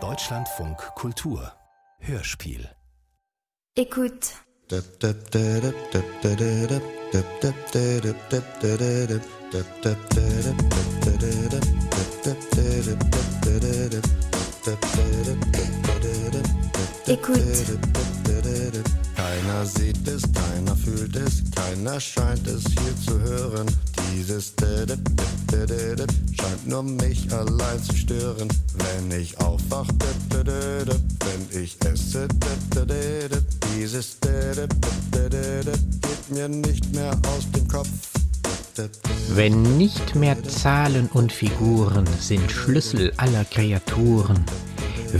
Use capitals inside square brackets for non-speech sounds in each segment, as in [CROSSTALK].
Deutschlandfunk Kultur Hörspiel Écoute. Écoute. Keiner sieht es, keiner fühlt es, keiner scheint es hier zu hören. Dieses scheint nur mich allein zu stören. Wenn ich aufwach, wenn ich esse, dieses geht mir nicht mehr aus dem Kopf. Wenn nicht mehr Zahlen und Figuren sind Schlüssel aller Kreaturen,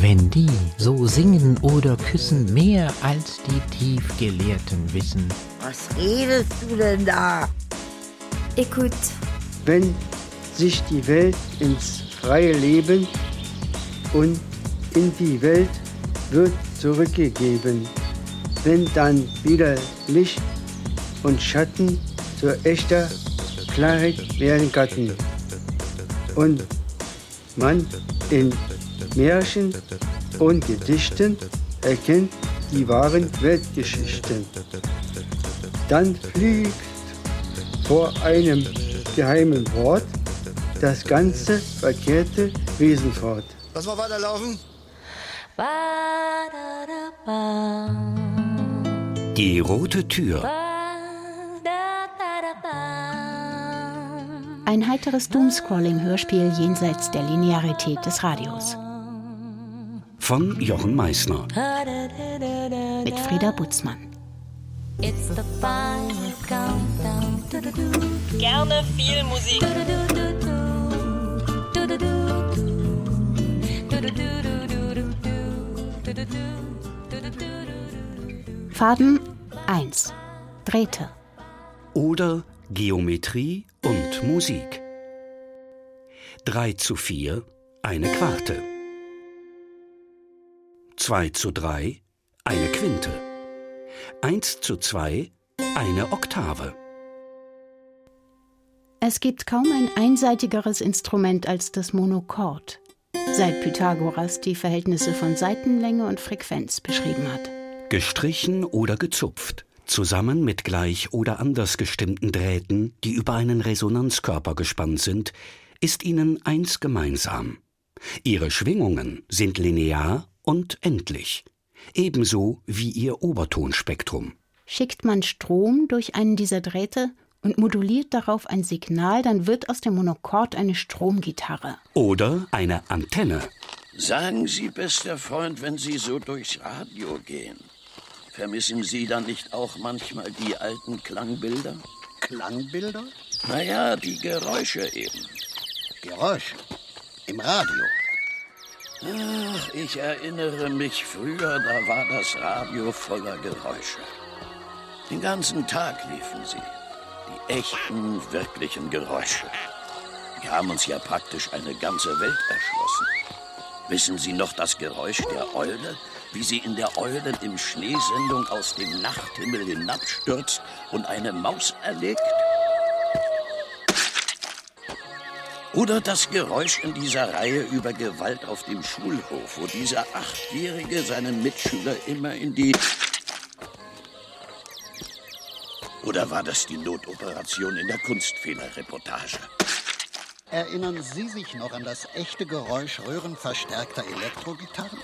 wenn die so singen oder küssen mehr als die Tiefgelehrten wissen. Was redest du denn da? Écoute. Wenn sich die Welt ins freie Leben und in die Welt wird zurückgegeben, wenn dann wieder Licht und Schatten zur echter Klarheit werden Gatten und man in Märchen und Gedichten erkennt die wahren Weltgeschichten. Dann fliegt vor einem geheimen Wort das ganze verkehrte Wesen fort. Lass mal weiterlaufen. Die rote Tür Ein heiteres Doomscrolling-Hörspiel jenseits der Linearität des Radios. Von Jochen Meissner. Mit Frieda Butzmann. Gerne viel Musik. Faden 1. Drähte. Oder Geometrie und Musik. 3 zu 4, eine Quarte. 2 zu 3, eine Quinte. 1 zu 2, eine Oktave. Es gibt kaum ein einseitigeres Instrument als das Monochord, seit Pythagoras die Verhältnisse von Seitenlänge und Frequenz beschrieben hat. Gestrichen oder gezupft, zusammen mit gleich oder anders gestimmten Drähten, die über einen Resonanzkörper gespannt sind, ist ihnen eins gemeinsam. Ihre Schwingungen sind linear und endlich, ebenso wie ihr Obertonspektrum. Schickt man Strom durch einen dieser Drähte und moduliert darauf ein Signal, dann wird aus dem Monochord eine Stromgitarre. Oder eine Antenne. Sagen Sie, bester Freund, wenn Sie so durchs Radio gehen, vermissen Sie dann nicht auch manchmal die alten Klangbilder? Klangbilder? Naja, die Geräusche eben. Geräusche. Im Radio. Ach, ich erinnere mich früher, da war das Radio voller Geräusche. Den ganzen Tag liefen sie. Die echten, wirklichen Geräusche. Die haben uns ja praktisch eine ganze Welt erschlossen. Wissen Sie noch das Geräusch der Eule? Wie sie in der Eulen im Schneesendung aus dem Nachthimmel hinabstürzt und eine Maus erlegt? Oder das Geräusch in dieser Reihe über Gewalt auf dem Schulhof, wo dieser Achtjährige seinen Mitschüler immer in die... Oder war das die Notoperation in der Kunstfehlerreportage? Erinnern Sie sich noch an das echte Geräusch röhrenverstärkter Elektrogitarren?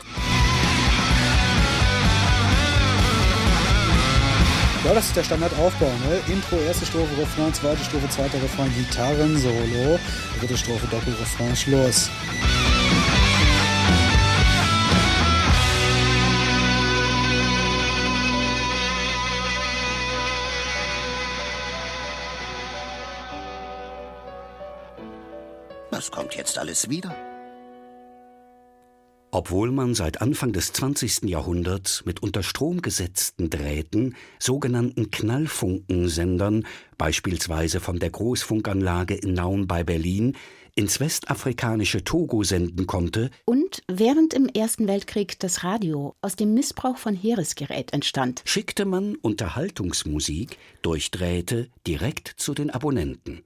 Ja, das ist der Standardaufbau, ne? Intro, erste Strophe, Refrain, zweite Strophe, zweiter Refrain, Gitarren, Solo, dritte Strophe, Doppelrefrain, Schluss. Das kommt jetzt alles wieder. Obwohl man seit Anfang des 20. Jahrhunderts mit unter Strom gesetzten Drähten, sogenannten Knallfunkensendern, beispielsweise von der Großfunkanlage in Nauen bei Berlin, ins westafrikanische Togo senden konnte, Und während im Ersten Weltkrieg das Radio aus dem Missbrauch von Heeresgerät entstand, schickte man Unterhaltungsmusik durch Drähte direkt zu den Abonnenten.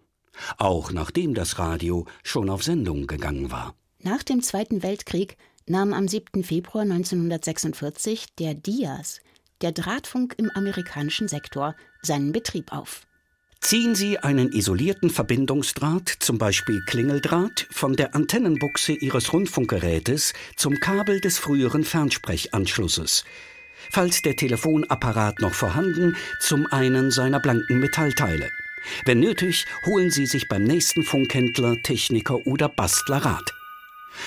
Auch nachdem das Radio schon auf Sendung gegangen war. Nach dem Zweiten Weltkrieg nahm am 7. Februar 1946 der DIAS, der Drahtfunk im amerikanischen Sektor, seinen Betrieb auf. Ziehen Sie einen isolierten Verbindungsdraht, zum Beispiel Klingeldraht, von der Antennenbuchse Ihres Rundfunkgerätes zum Kabel des früheren Fernsprechanschlusses. Falls der Telefonapparat noch vorhanden, zum einen seiner blanken Metallteile. Wenn nötig, holen Sie sich beim nächsten Funkhändler, Techniker oder Bastler Rat.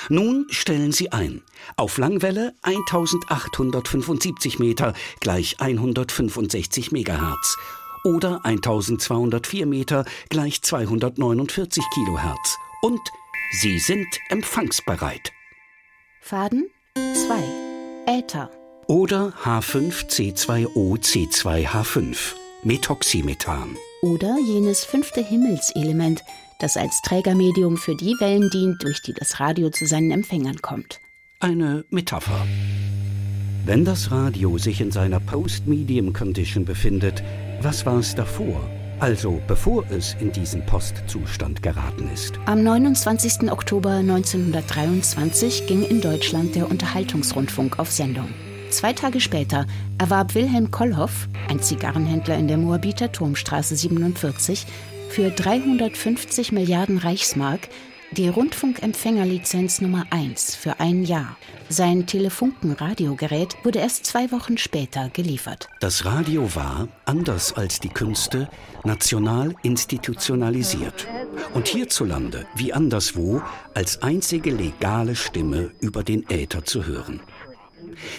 Nun stellen Sie ein. Auf Langwelle 1875 Meter gleich 165 Megahertz oder 1204 Meter gleich 249 Kilohertz. Und Sie sind empfangsbereit. Faden 2. Äther. Oder H5C2O C2H5, Methoxymethan. Oder jenes fünfte Himmelselement, das als Trägermedium für die Wellen dient, durch die das Radio zu seinen Empfängern kommt. Eine Metapher. Wenn das Radio sich in seiner Post-Medium-Condition befindet, was war es davor? Also bevor es in diesen Postzustand geraten ist. Am 29. Oktober 1923 ging in Deutschland der Unterhaltungsrundfunk auf Sendung. Zwei Tage später erwarb Wilhelm Kollhoff, ein Zigarrenhändler in der Moabiter Turmstraße 47, für 350 Milliarden Reichsmark die Rundfunkempfängerlizenz Nummer 1 für ein Jahr. Sein Telefunken-Radiogerät wurde erst zwei Wochen später geliefert. Das Radio war, anders als die Künste, national institutionalisiert und hierzulande, wie anderswo, als einzige legale Stimme über den Äther zu hören.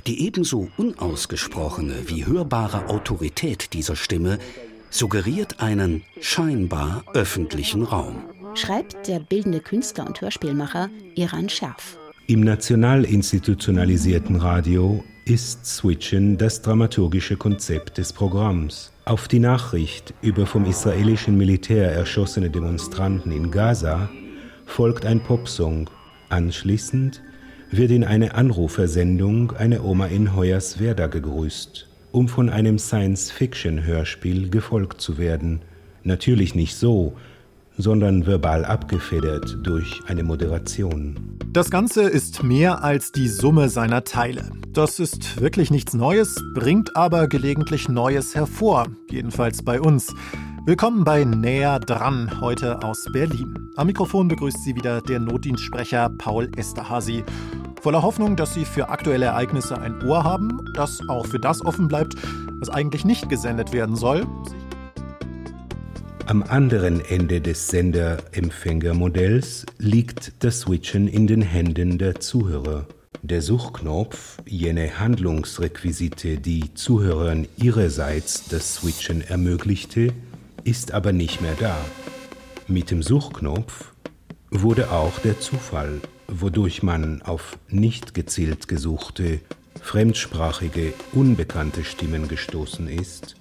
Die ebenso unausgesprochene wie hörbare Autorität dieser Stimme suggeriert einen scheinbar öffentlichen Raum schreibt der bildende Künstler und Hörspielmacher Iran Scherf. Im national institutionalisierten Radio ist Switchen das dramaturgische Konzept des Programms. Auf die Nachricht über vom israelischen Militär erschossene Demonstranten in Gaza folgt ein Popsong. Anschließend wird in eine Anrufersendung eine Oma in Hoyerswerda gegrüßt, um von einem Science-Fiction-Hörspiel gefolgt zu werden. Natürlich nicht so, sondern verbal abgefedert durch eine Moderation. Das Ganze ist mehr als die Summe seiner Teile. Das ist wirklich nichts Neues, bringt aber gelegentlich Neues hervor, jedenfalls bei uns. Willkommen bei Näher dran, heute aus Berlin. Am Mikrofon begrüßt Sie wieder der Notdienstsprecher Paul Esterhazy. Voller Hoffnung, dass Sie für aktuelle Ereignisse ein Ohr haben, das auch für das offen bleibt, was eigentlich nicht gesendet werden soll, am anderen Ende des Sender-Empfänger-Modells liegt das Switchen in den Händen der Zuhörer. Der Suchknopf, jene Handlungsrequisite, die Zuhörern ihrerseits das Switchen ermöglichte, ist aber nicht mehr da. Mit dem Suchknopf wurde auch der Zufall, wodurch man auf nicht gezielt gesuchte, fremdsprachige, unbekannte Stimmen gestoßen ist,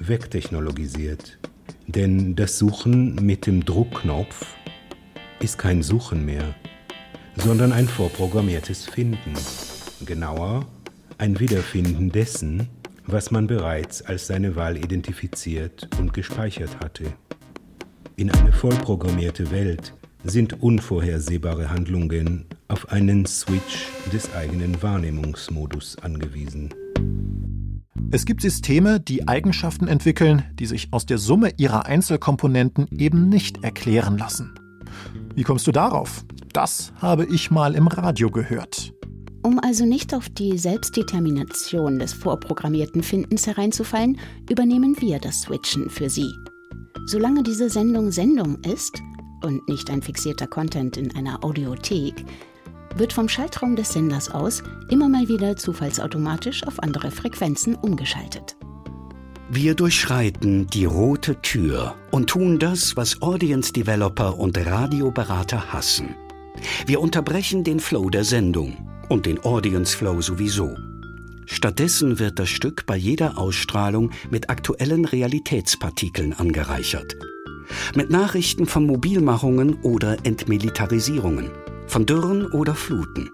wegtechnologisiert. Denn das Suchen mit dem Druckknopf ist kein Suchen mehr, sondern ein vorprogrammiertes Finden. Genauer, ein Wiederfinden dessen, was man bereits als seine Wahl identifiziert und gespeichert hatte. In eine vollprogrammierte Welt sind unvorhersehbare Handlungen auf einen Switch des eigenen Wahrnehmungsmodus angewiesen. Es gibt Systeme, die Eigenschaften entwickeln, die sich aus der Summe ihrer Einzelkomponenten eben nicht erklären lassen. Wie kommst du darauf? Das habe ich mal im Radio gehört. Um also nicht auf die Selbstdetermination des vorprogrammierten Findens hereinzufallen, übernehmen wir das Switchen für Sie. Solange diese Sendung Sendung ist und nicht ein fixierter Content in einer Audiothek, wird vom Schaltraum des Senders aus immer mal wieder zufallsautomatisch auf andere Frequenzen umgeschaltet. Wir durchschreiten die rote Tür und tun das, was Audience Developer und Radioberater hassen. Wir unterbrechen den Flow der Sendung und den Audience Flow sowieso. Stattdessen wird das Stück bei jeder Ausstrahlung mit aktuellen Realitätspartikeln angereichert. Mit Nachrichten von Mobilmachungen oder Entmilitarisierungen von Dürren oder Fluten.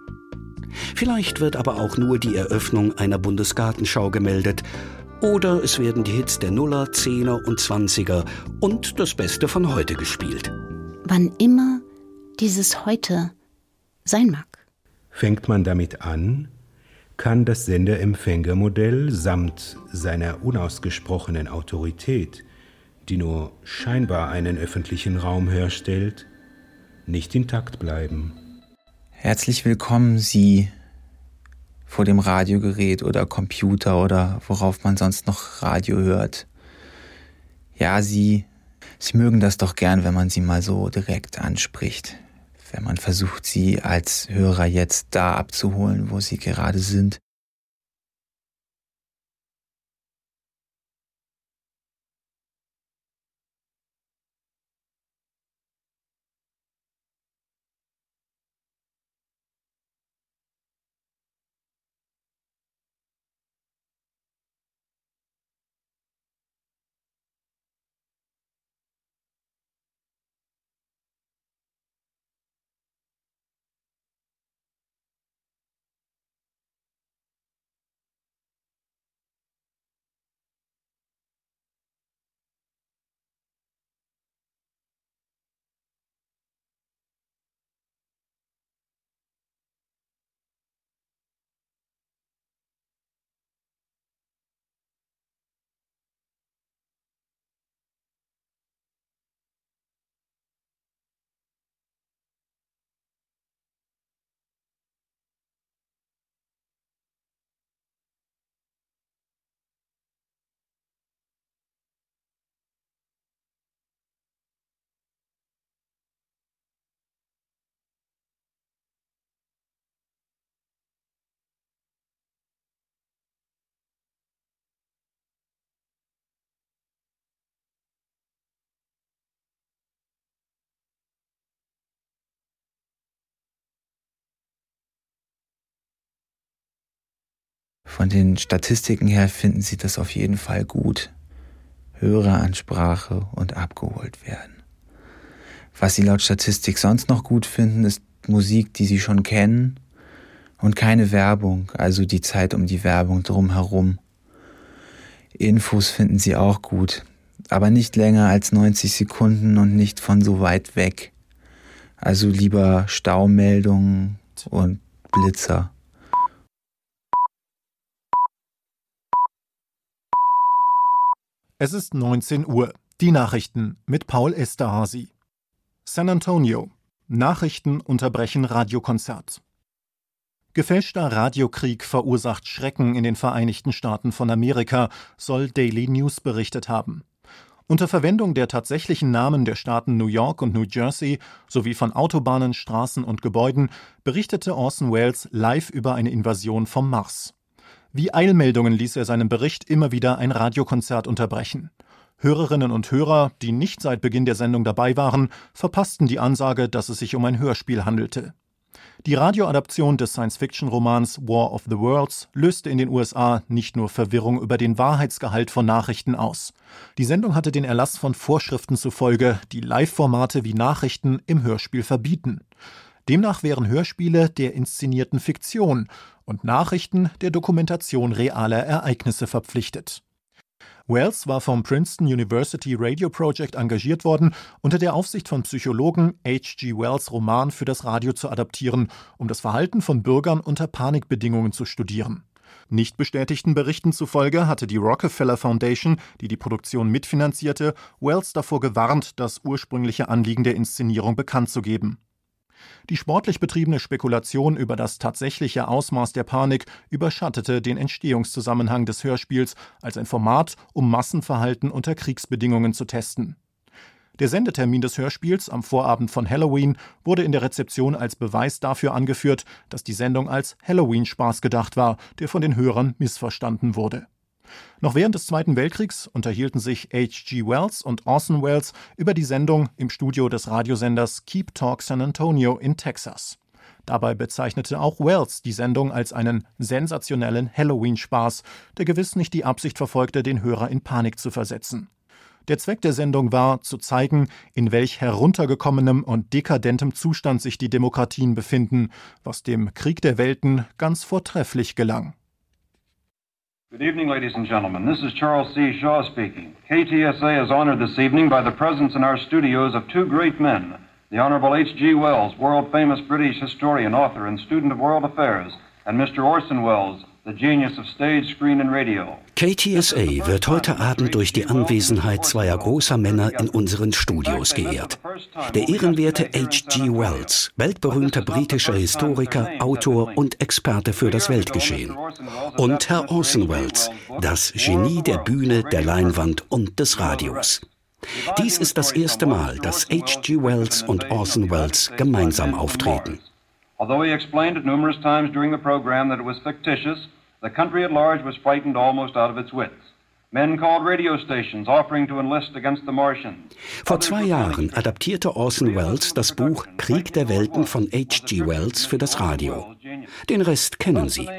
Vielleicht wird aber auch nur die Eröffnung einer Bundesgartenschau gemeldet oder es werden die Hits der Nuller, Zehner und Zwanziger und das Beste von heute gespielt. Wann immer dieses Heute sein mag. Fängt man damit an, kann das Sender-Empfänger-Modell samt seiner unausgesprochenen Autorität, die nur scheinbar einen öffentlichen Raum herstellt, nicht intakt bleiben. Herzlich willkommen, Sie vor dem Radiogerät oder Computer oder worauf man sonst noch Radio hört. Ja, Sie, Sie mögen das doch gern, wenn man Sie mal so direkt anspricht wenn man versucht, sie als Hörer jetzt da abzuholen, wo sie gerade sind. Von den Statistiken her finden Sie das auf jeden Fall gut. Höreransprache und abgeholt werden. Was Sie laut Statistik sonst noch gut finden, ist Musik, die Sie schon kennen und keine Werbung, also die Zeit um die Werbung drumherum. Infos finden Sie auch gut, aber nicht länger als 90 Sekunden und nicht von so weit weg. Also lieber Staumeldungen und Blitzer. Es ist 19 Uhr. Die Nachrichten mit Paul Esterhazy. San Antonio. Nachrichten unterbrechen Radiokonzert. Gefälschter Radiokrieg verursacht Schrecken in den Vereinigten Staaten von Amerika, soll Daily News berichtet haben. Unter Verwendung der tatsächlichen Namen der Staaten New York und New Jersey sowie von Autobahnen, Straßen und Gebäuden berichtete Orson Welles live über eine Invasion vom Mars. Wie Eilmeldungen ließ er seinen Bericht immer wieder ein Radiokonzert unterbrechen. Hörerinnen und Hörer, die nicht seit Beginn der Sendung dabei waren, verpassten die Ansage, dass es sich um ein Hörspiel handelte. Die Radioadaption des Science-Fiction-Romans War of the Worlds löste in den USA nicht nur Verwirrung über den Wahrheitsgehalt von Nachrichten aus. Die Sendung hatte den Erlass von Vorschriften zufolge, die Live-Formate wie Nachrichten im Hörspiel verbieten. Demnach wären Hörspiele der inszenierten Fiktion und Nachrichten der Dokumentation realer Ereignisse verpflichtet. Wells war vom Princeton University Radio Project engagiert worden, unter der Aufsicht von Psychologen H.G. Wells Roman für das Radio zu adaptieren, um das Verhalten von Bürgern unter Panikbedingungen zu studieren. Nicht bestätigten Berichten zufolge hatte die Rockefeller Foundation, die die Produktion mitfinanzierte, Wells davor gewarnt, das ursprüngliche Anliegen der Inszenierung bekannt zu geben. Die sportlich betriebene Spekulation über das tatsächliche Ausmaß der Panik überschattete den Entstehungszusammenhang des Hörspiels als ein Format, um Massenverhalten unter Kriegsbedingungen zu testen. Der Sendetermin des Hörspiels am Vorabend von Halloween wurde in der Rezeption als Beweis dafür angeführt, dass die Sendung als Halloween-Spaß gedacht war, der von den Hörern missverstanden wurde. Noch während des Zweiten Weltkriegs unterhielten sich H.G. Wells und Orson Welles über die Sendung im Studio des Radiosenders Keep Talk San Antonio in Texas. Dabei bezeichnete auch Wells die Sendung als einen sensationellen Halloween-Spaß, der gewiss nicht die Absicht verfolgte, den Hörer in Panik zu versetzen. Der Zweck der Sendung war, zu zeigen, in welch heruntergekommenem und dekadentem Zustand sich die Demokratien befinden, was dem Krieg der Welten ganz vortrefflich gelang. Good evening, ladies and gentlemen. This is Charles C. Shaw speaking. KTSA is honored this evening by the presence in our studios of two great men the Honorable H.G. Wells, world famous British historian, author, and student of world affairs, and Mr. Orson Welles, the genius of stage, screen, and radio. KTSA wird heute Abend durch die Anwesenheit zweier großer Männer in unseren Studios geehrt. Der ehrenwerte H.G. Wells, weltberühmter britischer Historiker, Autor und Experte für das Weltgeschehen. Und Herr Orson Welles, das Genie der Bühne, der Leinwand und des Radios. Dies ist das erste Mal, dass H.G. Wells und Orson Welles gemeinsam auftreten. Although he explained it numerous times during the program that it was fictitious, the country at large was frightened almost out of its wits. Vor zwei Jahren adaptierte Orson Welles das Buch Krieg der Welten von H.G. Wells für das Radio. Den Rest kennen Sie.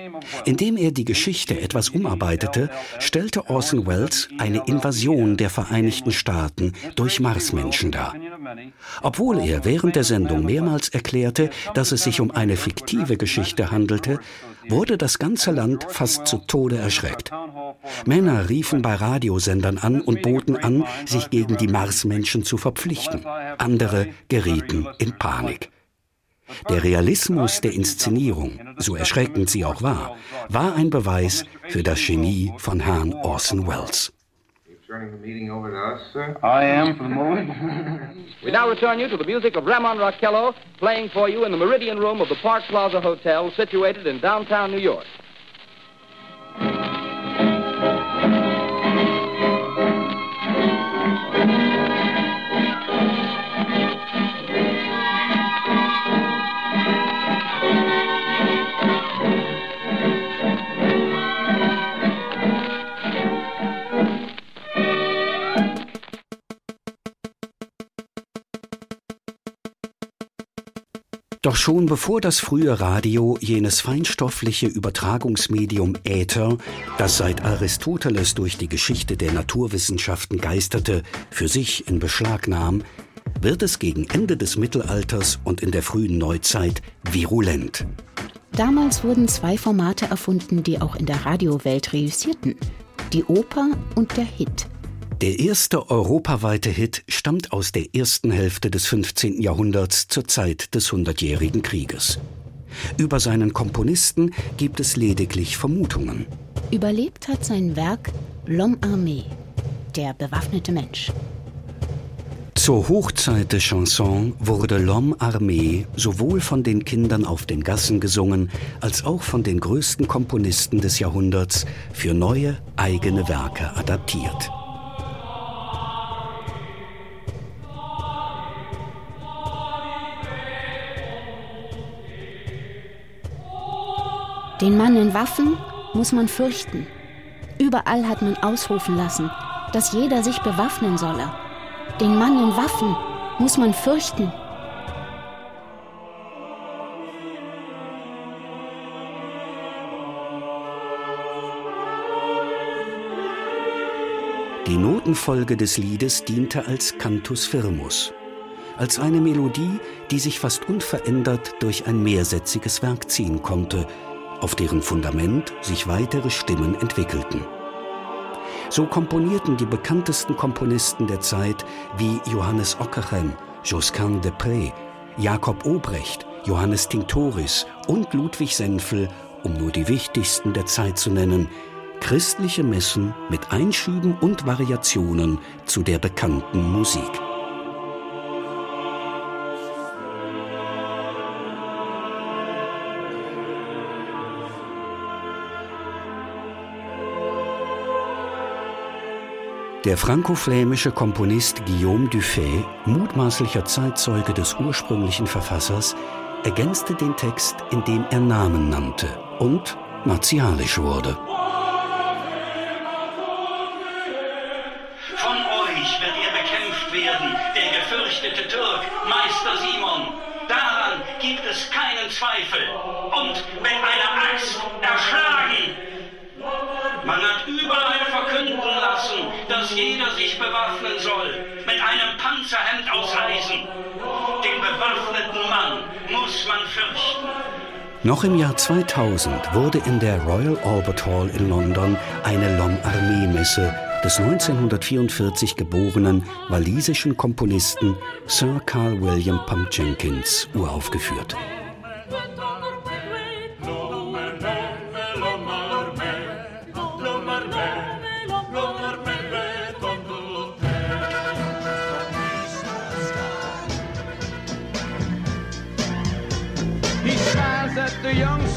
Indem er die Geschichte etwas umarbeitete, stellte Orson Welles eine Invasion der Vereinigten Staaten durch Marsmenschen dar. Obwohl er während der Sendung mehrmals erklärte, dass es sich um eine fiktive Geschichte handelte, wurde das ganze Land fast zu Tode erschreckt. Männer riefen bei Radiosendern an und boten an, sich gegen die Marsmenschen zu verpflichten. Andere gerieten in Panik. Der Realismus der Inszenierung, so erschreckend sie auch war, war ein Beweis für das Genie von Herrn Orson Welles. I am for the moment. [LAUGHS] We now return you to the music of Ramon Raquello, playing for you in the Meridian Room of the Park Plaza Hotel, situated in downtown New York. Doch schon bevor das frühe Radio jenes feinstoffliche Übertragungsmedium Äther, das seit Aristoteles durch die Geschichte der Naturwissenschaften geisterte, für sich in Beschlag nahm, wird es gegen Ende des Mittelalters und in der frühen Neuzeit virulent. Damals wurden zwei Formate erfunden, die auch in der Radiowelt reüssierten. Die Oper und der Hit. Der erste europaweite Hit stammt aus der ersten Hälfte des 15. Jahrhunderts zur Zeit des Hundertjährigen Krieges. Über seinen Komponisten gibt es lediglich Vermutungen. Überlebt hat sein Werk L'Homme Armé, der bewaffnete Mensch. Zur Hochzeit des Chanson wurde L'Homme Armé sowohl von den Kindern auf den Gassen gesungen, als auch von den größten Komponisten des Jahrhunderts für neue eigene Werke adaptiert. Den Mann in Waffen muss man fürchten. Überall hat man ausrufen lassen, dass jeder sich bewaffnen solle. Den Mann in Waffen muss man fürchten. Die Notenfolge des Liedes diente als Cantus firmus, als eine Melodie, die sich fast unverändert durch ein mehrsätziges Werk ziehen konnte, auf deren Fundament sich weitere Stimmen entwickelten. So komponierten die bekanntesten Komponisten der Zeit wie Johannes Ockerhem, Josquin de Pré, Jakob Obrecht, Johannes Tinctoris und Ludwig Senfel, um nur die wichtigsten der Zeit zu nennen, christliche Messen mit Einschüben und Variationen zu der bekannten Musik. Der franco-flämische Komponist Guillaume Dufay, mutmaßlicher Zeitzeuge des ursprünglichen Verfassers, ergänzte den Text, indem er Namen nannte und martialisch wurde. Von euch wird er bekämpft werden, der gefürchtete Türk, Meister Simon. Daran gibt es keinen Zweifel. Und mit einer Axt erschlagen. Man hat überall dass jeder sich bewaffnen soll, mit einem Panzerhemd aus Eisen. Den bewaffneten Mann muss man fürchten. Noch im Jahr 2000 wurde in der Royal Albert Hall in London eine Long Armee Messe, des 1944 geborenen walisischen Komponisten Sir Carl William Pump Jenkins uraufgeführt.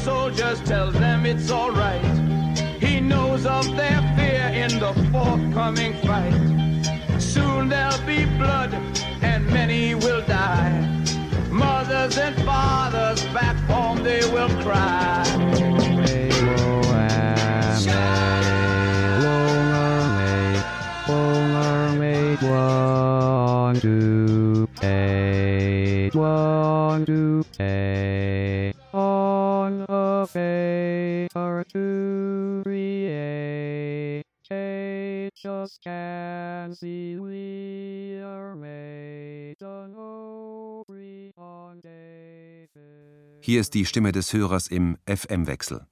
Soldiers, tells them it's alright. He knows of their fear in the forthcoming fight. Soon there'll be blood and many will die. Mothers and fathers back home they will cry. Eight, on a to create, eight just see we are made. Hier ist die Stimme des Hörers im FM-Wechsel.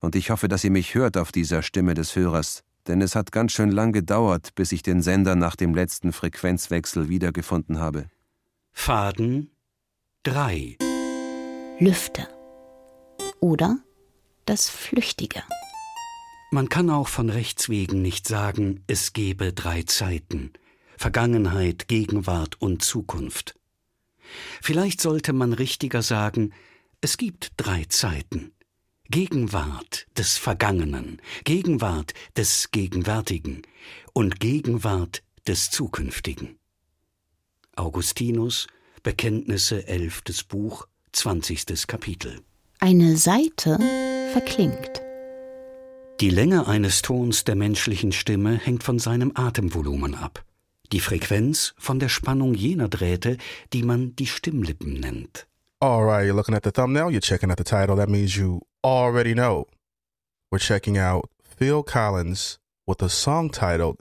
Und ich hoffe, dass ihr mich hört auf dieser Stimme des Hörers, denn es hat ganz schön lang gedauert, bis ich den Sender nach dem letzten Frequenzwechsel wiedergefunden habe. Faden 3 Lüfte oder das Flüchtige. Man kann auch von Rechts wegen nicht sagen, es gebe drei Zeiten Vergangenheit, Gegenwart und Zukunft. Vielleicht sollte man richtiger sagen, es gibt drei Zeiten. Gegenwart des Vergangenen, Gegenwart des Gegenwärtigen und Gegenwart des Zukünftigen. Augustinus, Bekenntnisse, elftes Buch, zwanzigstes Kapitel. Eine Seite verklingt. Die Länge eines Tons der menschlichen Stimme hängt von seinem Atemvolumen ab, die Frequenz von der Spannung jener Drähte, die man die Stimmlippen nennt. Alright, you're looking at the thumbnail, you're checking out the title, that means you already know. We're checking out Phil Collins with a song titled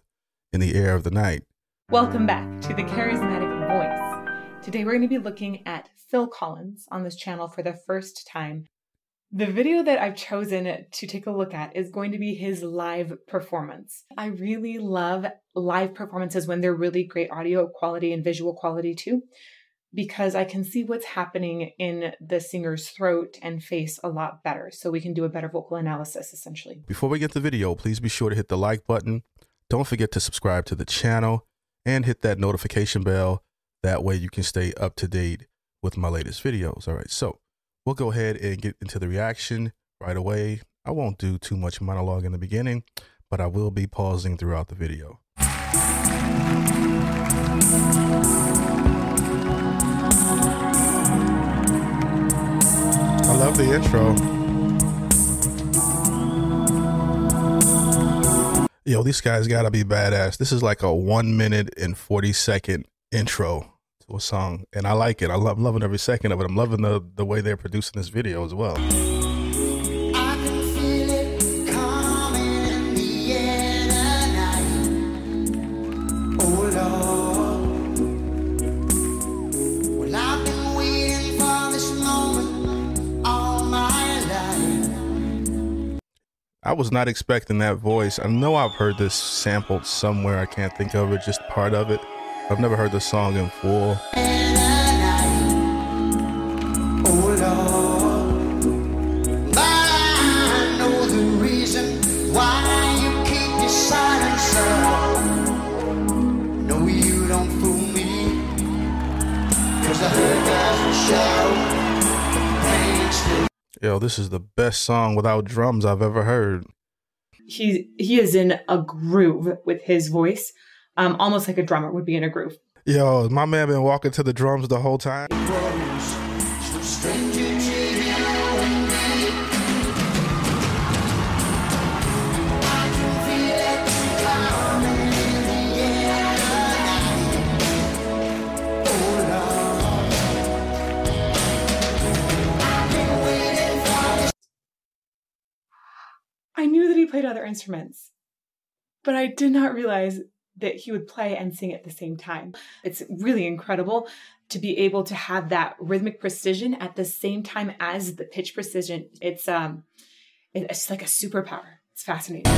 In the Air of the Night. Welcome back to the Charismatic Voice. Today we're going to be looking at Phil Collins on this channel for the first time. The video that I've chosen to take a look at is going to be his live performance. I really love live performances when they're really great audio quality and visual quality too, because I can see what's happening in the singer's throat and face a lot better. So we can do a better vocal analysis essentially. Before we get the video, please be sure to hit the like button. Don't forget to subscribe to the channel and hit that notification bell. That way you can stay up to date with my latest videos. All right, so we'll go ahead and get into the reaction right away. I won't do too much monologue in the beginning, but I will be pausing throughout the video. Love the intro. Yo, these guys gotta be badass. This is like a one minute and 40 second intro to a song. And I like it. I love loving every second of it. I'm loving the, the way they're producing this video as well. I was not expecting that voice. I know I've heard this sampled somewhere. I can't think of it, just part of it. I've never heard the song in full. Yo, this is the best song without drums I've ever heard. He he is in a groove with his voice, um, almost like a drummer would be in a groove. Yo, my man been walking to the drums the whole time. Other instruments, but I did not realize that he would play and sing at the same time. It's really incredible to be able to have that rhythmic precision at the same time as the pitch precision. It's um it's like a superpower. It's fascinating.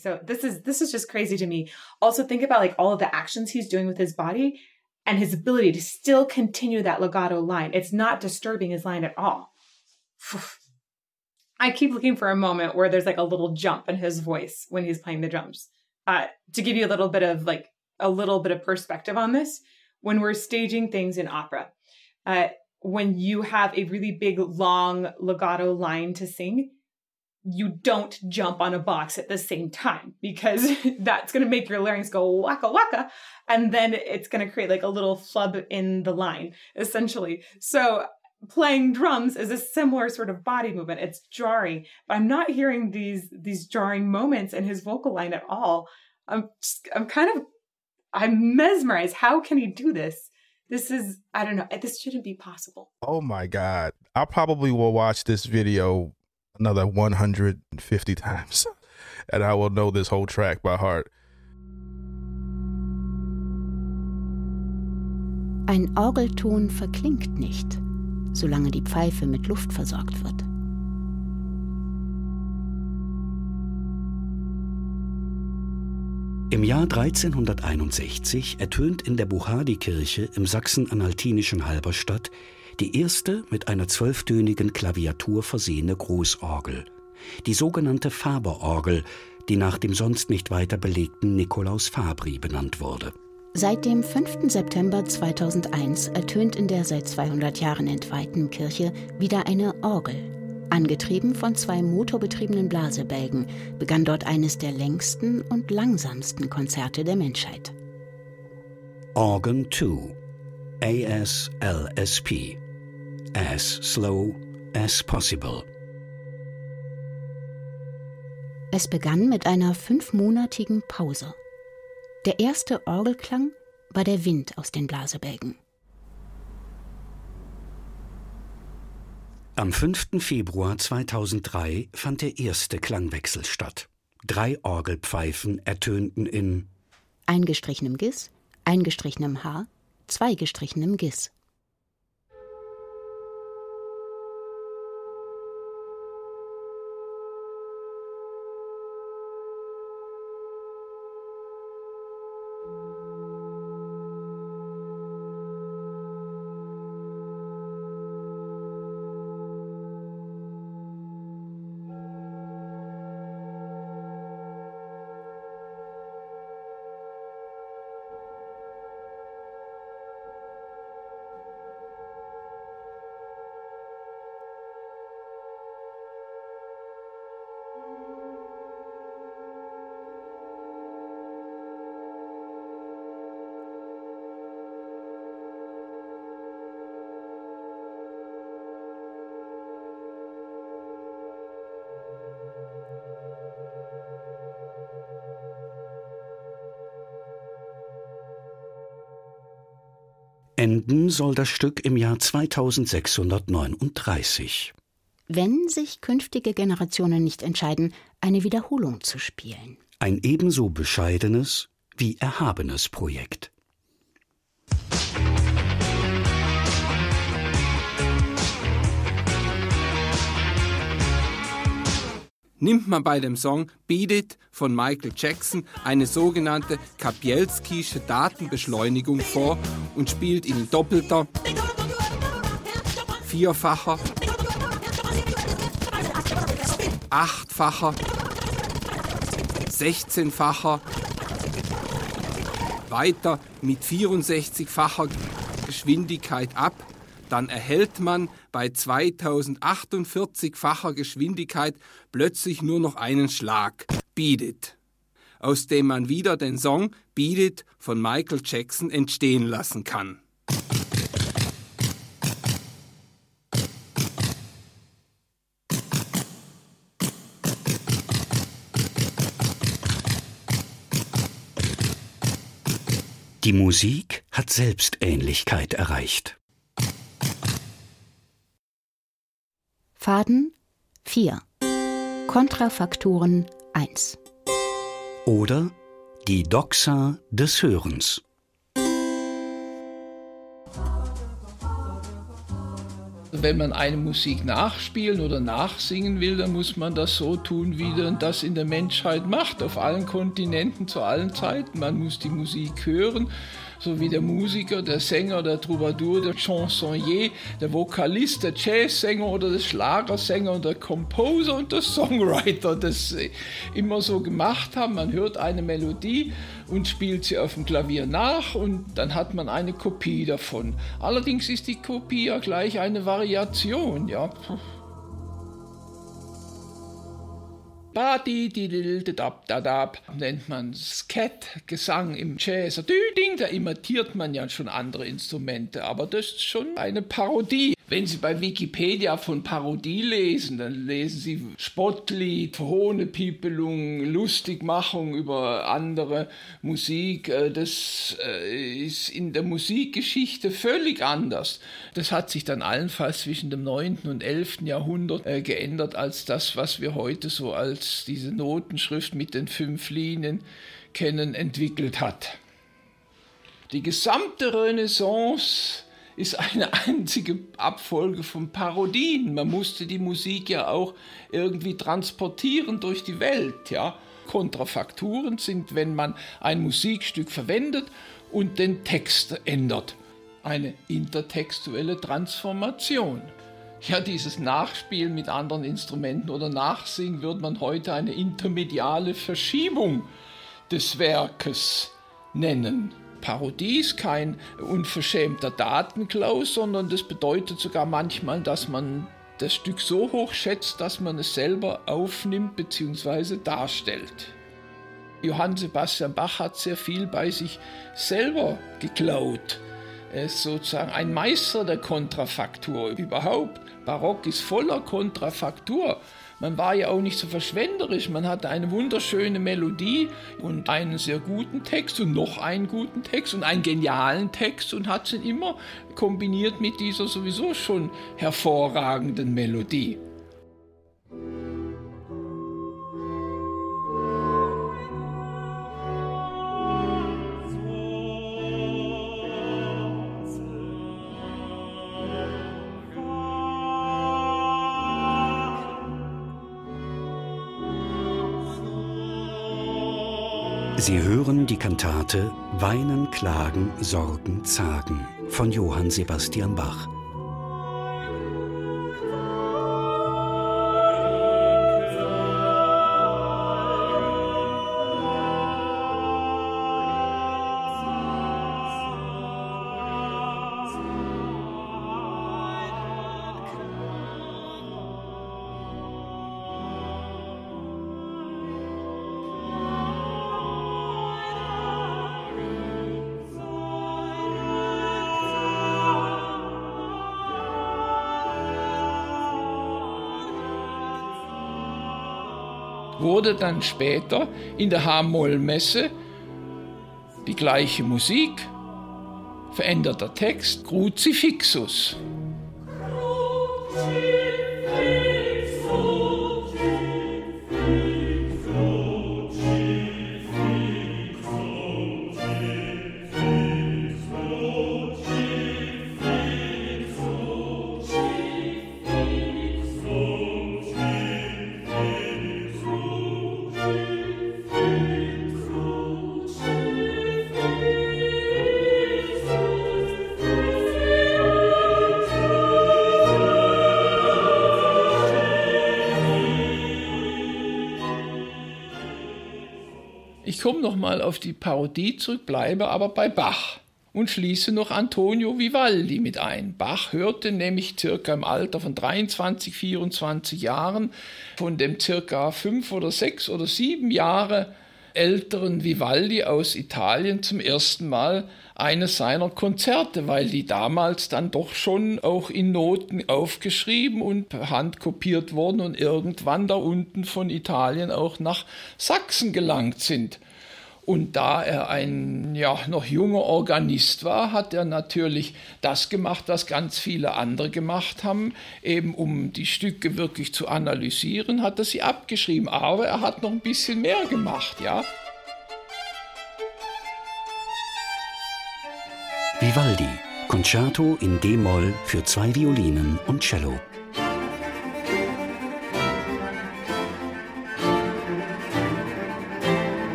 So this is this is just crazy to me. Also think about like all of the actions he's doing with his body and his ability to still continue that legato line. It's not disturbing his line at all. [SIGHS] I keep looking for a moment where there's like a little jump in his voice when he's playing the drums. Uh, to give you a little bit of like a little bit of perspective on this, when we're staging things in opera, uh, when you have a really big, long legato line to sing, you don't jump on a box at the same time because [LAUGHS] that's going to make your larynx go waka waka and then it's going to create like a little flub in the line essentially so playing drums is a similar sort of body movement it's jarring but i'm not hearing these these jarring moments in his vocal line at all i'm just, i'm kind of I'm mesmerized. How can he do this? This is, I don't know, this shouldn't be possible. Oh my God. I probably will watch this video another 150 times [LAUGHS] and I will know this whole track by heart. Ein Orgelton verklingt nicht, solange die Pfeife mit Luft versorgt wird. Im Jahr 1361 ertönt in der Buchadi-Kirche im sachsen-anhaltinischen Halberstadt die erste mit einer zwölftönigen Klaviatur versehene Großorgel, die sogenannte Faberorgel, die nach dem sonst nicht weiter belegten Nikolaus Fabri benannt wurde. Seit dem 5. September 2001 ertönt in der seit 200 Jahren entweihten Kirche wieder eine Orgel, Angetrieben von zwei motorbetriebenen Blasebälgen begann dort eines der längsten und langsamsten Konzerte der Menschheit. Organ 2 ASLSP As slow as possible. Es begann mit einer fünfmonatigen Pause. Der erste Orgelklang war der Wind aus den Blasebälgen. Am 5. Februar 2003 fand der erste Klangwechsel statt. Drei Orgelpfeifen ertönten in eingestrichenem Gis, eingestrichenem H, zweigestrichenem Gis. Enden soll das Stück im Jahr 2639. Wenn sich künftige Generationen nicht entscheiden, eine Wiederholung zu spielen. Ein ebenso bescheidenes wie erhabenes Projekt. Nimmt man bei dem Song Beat It von Michael Jackson eine sogenannte Kapielskische Datenbeschleunigung vor und spielt in doppelter, vierfacher, achtfacher, sechzehnfacher, weiter mit 64-facher Geschwindigkeit ab dann erhält man bei 2048-facher Geschwindigkeit plötzlich nur noch einen Schlag, Beat It, aus dem man wieder den Song Beat It von Michael Jackson entstehen lassen kann. Die Musik hat Selbstähnlichkeit erreicht. Faden 4. Kontrafaktoren 1. Oder die Doxa des Hörens. Wenn man eine Musik nachspielen oder nachsingen will, dann muss man das so tun, wie man das in der Menschheit macht, auf allen Kontinenten zu allen Zeiten. Man muss die Musik hören so wie der Musiker, der Sänger, der Troubadour, der Chansonnier, der Vokalist, der Jazzsänger oder der Schlagersänger und der Composer und der Songwriter das immer so gemacht haben. Man hört eine Melodie und spielt sie auf dem Klavier nach und dann hat man eine Kopie davon. Allerdings ist die Kopie ja gleich eine Variation, ja. Nennt man Skat, Gesang im Jazz. Der imitiert man ja schon andere Instrumente, aber das ist schon eine Parodie. Wenn Sie bei Wikipedia von Parodie lesen, dann lesen Sie Spottlied, Hohnepiepelung, Lustigmachung über andere Musik. Äh, das äh, ist in der Musikgeschichte völlig anders. Das hat sich dann allenfalls zwischen dem 9. und 11. Jahrhundert äh, geändert als das, was wir heute so als diese Notenschrift mit den fünf Linien kennen, entwickelt hat. Die gesamte Renaissance ist eine einzige Abfolge von Parodien. Man musste die Musik ja auch irgendwie transportieren durch die Welt, ja. Kontrafakturen sind, wenn man ein Musikstück verwendet und den Text ändert. Eine intertextuelle Transformation. Ja, dieses Nachspielen mit anderen Instrumenten oder Nachsingen würde man heute eine intermediale Verschiebung des Werkes nennen. Parodie ist kein unverschämter Datenklaus, sondern das bedeutet sogar manchmal, dass man das Stück so hoch schätzt, dass man es selber aufnimmt bzw. darstellt. Johann Sebastian Bach hat sehr viel bei sich selber geklaut. Er ist sozusagen ein Meister der Kontrafaktur überhaupt. Barock ist voller Kontrafaktur. Man war ja auch nicht so verschwenderisch. Man hatte eine wunderschöne Melodie und einen sehr guten Text und noch einen guten Text und einen genialen Text und hat ihn immer kombiniert mit dieser sowieso schon hervorragenden Melodie. Sie hören die Kantate Weinen, Klagen, Sorgen, Zagen von Johann Sebastian Bach. Wurde dann später in der H-Moll-Messe die gleiche Musik, veränderter Text, Crucifixus. Ich nochmal auf die Parodie zurück, bleibe aber bei Bach und schließe noch Antonio Vivaldi mit ein. Bach hörte nämlich circa im Alter von 23, 24 Jahren von dem circa fünf oder sechs oder sieben Jahre älteren Vivaldi aus Italien zum ersten Mal eines seiner Konzerte, weil die damals dann doch schon auch in Noten aufgeschrieben und per Hand kopiert wurden und irgendwann da unten von Italien auch nach Sachsen gelangt sind. Und da er ein ja, noch junger Organist war, hat er natürlich das gemacht, was ganz viele andere gemacht haben. Eben um die Stücke wirklich zu analysieren, hat er sie abgeschrieben. Aber er hat noch ein bisschen mehr gemacht, ja. Vivaldi, Concerto in D-Moll für zwei Violinen und Cello.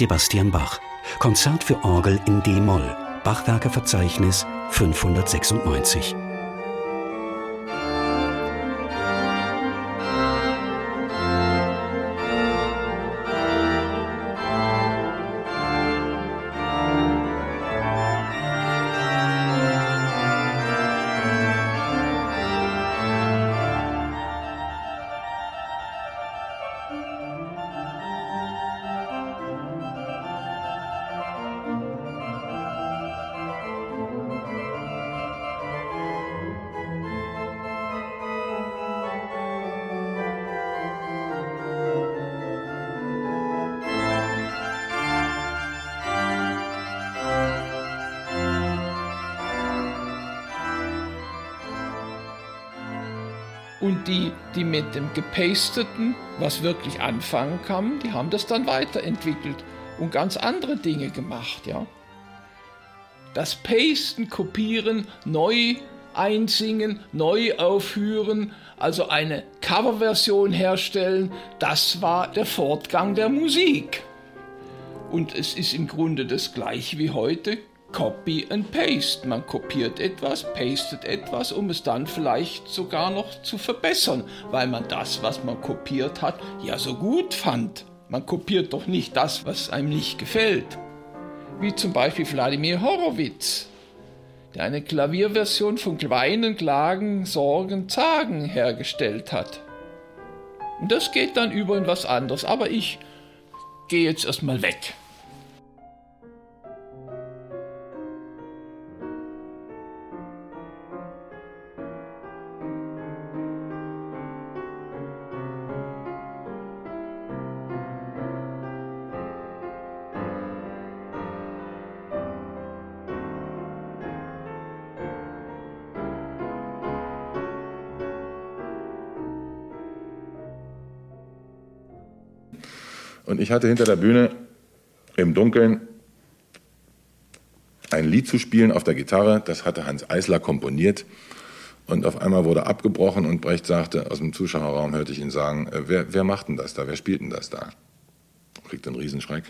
Sebastian Bach. Konzert für Orgel in D-Moll. Bachwerkeverzeichnis 596. dem Gepasteten was wirklich anfangen kann, die haben das dann weiterentwickelt und ganz andere Dinge gemacht, ja. Das Pasten, Kopieren, neu einsingen, neu aufführen, also eine Coverversion herstellen, das war der Fortgang der Musik. Und es ist im Grunde das gleiche wie heute, Copy and Paste. Man kopiert etwas, pastet etwas, um es dann vielleicht sogar noch zu verbessern, weil man das, was man kopiert hat, ja so gut fand. Man kopiert doch nicht das, was einem nicht gefällt. Wie zum Beispiel Wladimir Horowitz, der eine Klavierversion von Weinen, Klagen, Sorgen, Zagen hergestellt hat. Und das geht dann über in was anderes, aber ich gehe jetzt erstmal weg. Und ich hatte hinter der Bühne im Dunkeln ein Lied zu spielen auf der Gitarre. Das hatte Hans Eisler komponiert. Und auf einmal wurde abgebrochen und Brecht sagte, aus dem Zuschauerraum hörte ich ihn sagen, äh, wer, wer macht denn das da? Wer spielt denn das da? Kriegte einen Riesenschreck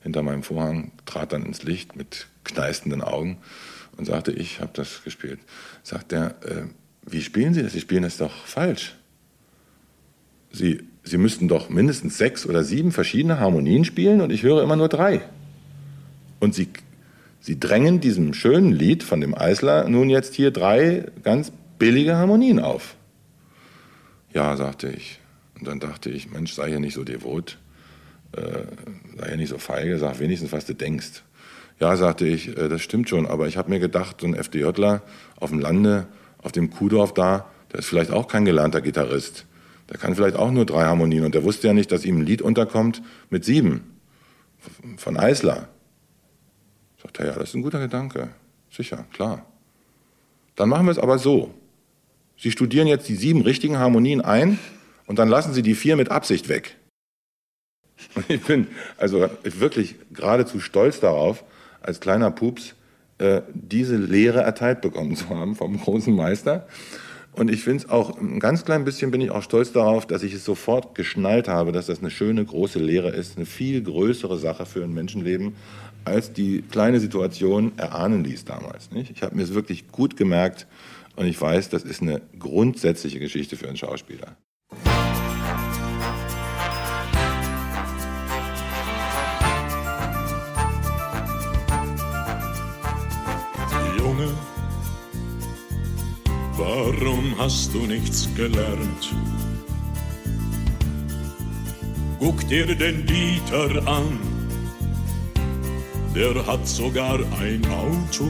hinter meinem Vorhang, trat dann ins Licht mit kneißenden Augen und sagte, ich habe das gespielt. Sagt er, äh, wie spielen Sie das? Sie spielen das doch falsch. Sie, Sie müssten doch mindestens sechs oder sieben verschiedene Harmonien spielen und ich höre immer nur drei. Und Sie, Sie drängen diesem schönen Lied von dem Eisler nun jetzt hier drei ganz billige Harmonien auf. Ja, sagte ich. Und dann dachte ich, Mensch, sei hier nicht so devot, äh, sei hier nicht so feige, sag wenigstens, was du denkst. Ja, sagte ich, äh, das stimmt schon, aber ich habe mir gedacht, so ein FDJler auf dem Lande, auf dem Kuhdorf da, der ist vielleicht auch kein gelernter Gitarrist. Der kann vielleicht auch nur drei Harmonien und der wusste ja nicht, dass ihm ein Lied unterkommt mit sieben. Von Eisler. Sagt er, ja, das ist ein guter Gedanke. Sicher, klar. Dann machen wir es aber so. Sie studieren jetzt die sieben richtigen Harmonien ein und dann lassen Sie die vier mit Absicht weg. Und [LAUGHS] ich bin also wirklich geradezu stolz darauf, als kleiner Pups äh, diese Lehre erteilt bekommen zu haben vom großen Meister. Und ich finde es auch, ein ganz klein bisschen bin ich auch stolz darauf, dass ich es sofort geschnallt habe, dass das eine schöne große Lehre ist, eine viel größere Sache für ein Menschenleben, als die kleine Situation erahnen ließ damals. Nicht? Ich habe mir es wirklich gut gemerkt und ich weiß, das ist eine grundsätzliche Geschichte für einen Schauspieler. Warum hast du nichts gelernt? Guck dir den Dieter an, der hat sogar ein Auto.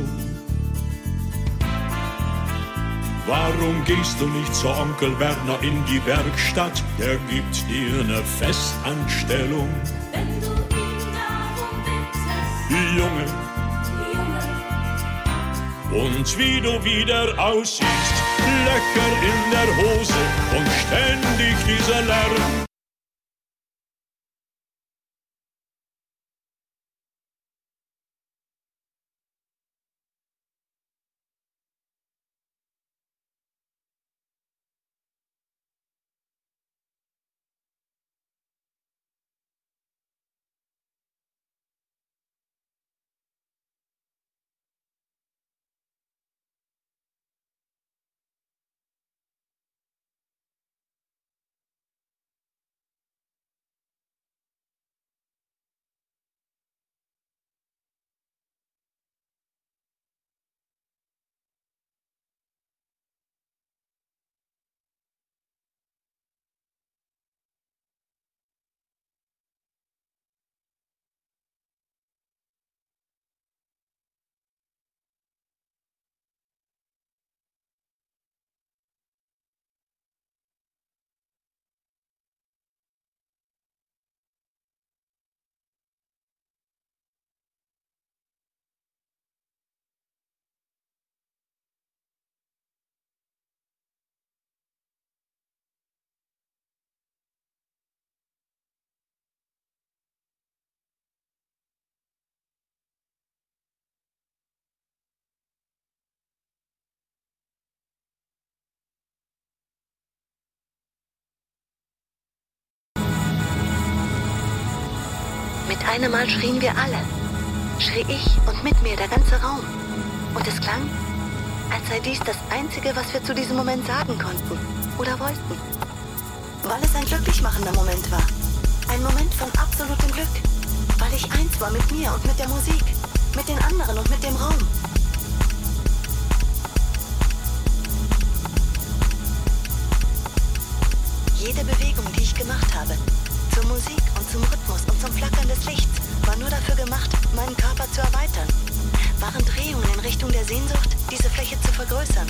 Warum gehst du nicht zu Onkel Werner in die Werkstatt? Der gibt dir eine Festanstellung. Wenn du ihn darum bittest, Junge, und wie du wieder aussiehst, Löcher in der Hose und ständig dieser Lärm. Eine Mal schrien wir alle. Schrie ich und mit mir der ganze Raum. Und es klang, als sei dies das Einzige, was wir zu diesem Moment sagen konnten oder wollten. Weil es ein glücklich machender Moment war. Ein Moment von absolutem Glück. Weil ich eins war mit mir und mit der Musik, mit den anderen und mit dem Raum. Jede Bewegung, die ich gemacht habe, zur Musik zum Rhythmus und zum Flackern des Lichts, war nur dafür gemacht, meinen Körper zu erweitern. Waren Drehungen in Richtung der Sehnsucht, diese Fläche zu vergrößern,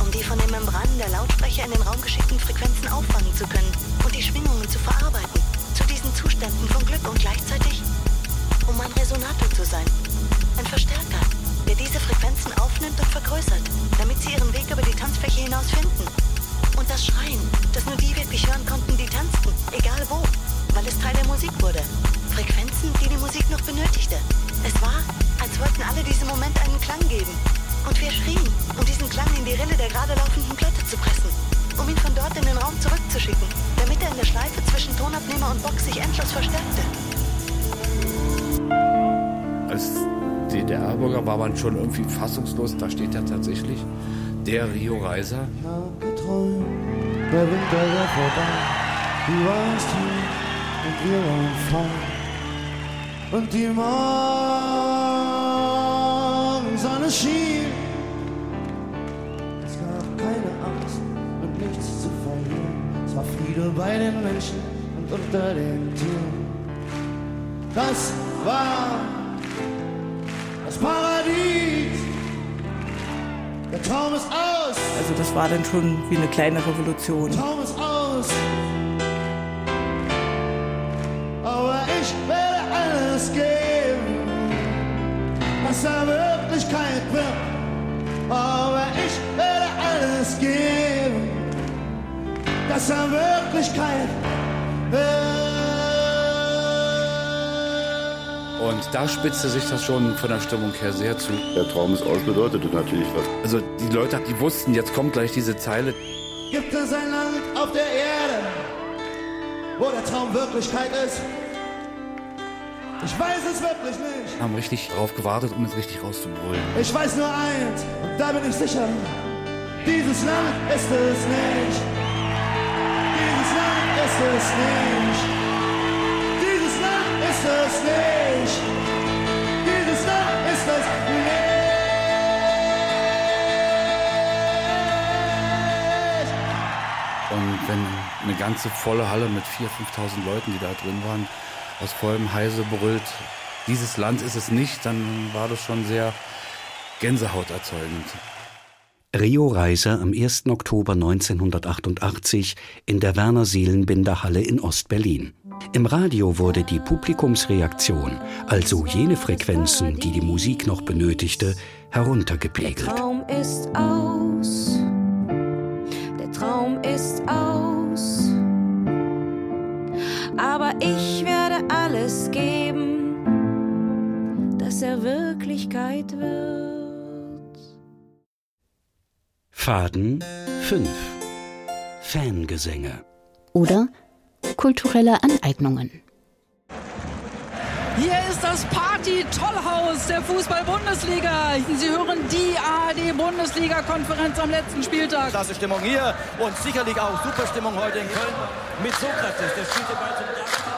um die von den Membranen der Lautsprecher in den Raum geschickten Frequenzen auffangen zu können und die Schwingungen zu verarbeiten, zu diesen Zuständen von Glück und gleichzeitig, um ein Resonator zu sein, ein Verstärker, der diese Frequenzen aufnimmt und vergrößert, damit sie ihren Weg über die Tanzfläche hinaus finden. Und das Schreien, das nur die wirklich hören konnten, die tanzten, egal wo, weil es Teil der Musik wurde. Frequenzen, die die Musik noch benötigte. Es war, als wollten alle diesem Moment einen Klang geben. Und wir schrien, um diesen Klang in die Rille der gerade laufenden Platte zu pressen. Um ihn von dort in den Raum zurückzuschicken, damit er in der Schleife zwischen Tonabnehmer und Box sich endlos verstärkte. Als DDR-Bürger war man schon irgendwie fassungslos. Da steht ja tatsächlich der Rio Reiser. geträumt, der Winter war vorbei, du warst hier wir waren frei. Und die Morgensonne schien. Es gab keine Angst und nichts zu verlieren. Es war Friede bei den Menschen und unter den Tieren. Das war das Paradies. Der Traum ist aus. Also das war dann schon wie eine kleine Revolution. Traum ist aus. Alles geben, dass er Wirklichkeit wird. Aber ich werde alles geben, dass er Wirklichkeit Und da spitzte sich das schon von der Stimmung her sehr zu. Der Traum ist aus bedeutet natürlich was. Also die Leute, die wussten, jetzt kommt gleich diese Zeile. Gibt es ein Land auf der Erde, wo der Traum Wirklichkeit ist? Ich weiß es wirklich nicht. Haben richtig drauf gewartet, um es richtig rauszubrüllen. Ich weiß nur eins, und da bin ich sicher. Dieses Land ist es nicht. Dieses Land ist es nicht. Dieses Land ist es nicht. Dieses Land ist es nicht. Und wenn eine ganze volle Halle mit 4.000, 5.000 Leuten, die da drin waren, aus vollem Heise brüllt, dieses Land ist es nicht, dann war das schon sehr gänsehauterzeugend. Rio Reiser am 1. Oktober 1988 in der Werner Seelenbinder Halle in Ostberlin. Im Radio wurde die Publikumsreaktion, also jene Frequenzen, die die Musik noch benötigte, heruntergepegelt. Traum ist aus. Der Traum ist aus. Aber ich werde alles geben, dass er Wirklichkeit wird. Faden 5 Fangesänge Oder kulturelle Aneignungen. Hier ist das Party-Tollhaus der Fußball-Bundesliga. Sie hören die ARD-Bundesliga-Konferenz am letzten Spieltag. Klasse Stimmung hier und sicherlich auch super Stimmung heute in Köln mit Sokrates. Der spielt den Ball zum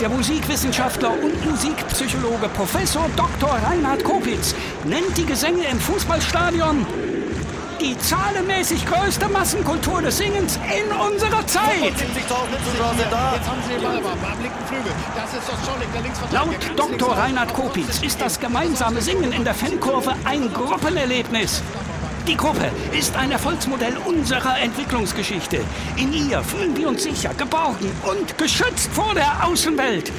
Der Musikwissenschaftler und Musikpsychologe Professor Dr. Reinhard Kopitz nennt die Gesänge im Fußballstadion die zahlenmäßig größte Massenkultur des Singens in unserer Zeit. 75.000 Zuschauer sind da. Jetzt haben sie den Ball aber am linken Flügel. Das ist das Scholik, der Linksverteidiger. Laut Dr. Reinhard Kopitz ist das gemeinsame Singen in der Fankurve ein Gruppenerlebnis. Die Gruppe ist ein Erfolgsmodell unserer Entwicklungsgeschichte. In ihr fühlen wir uns sicher, geborgen und geschützt vor der Außenwelt.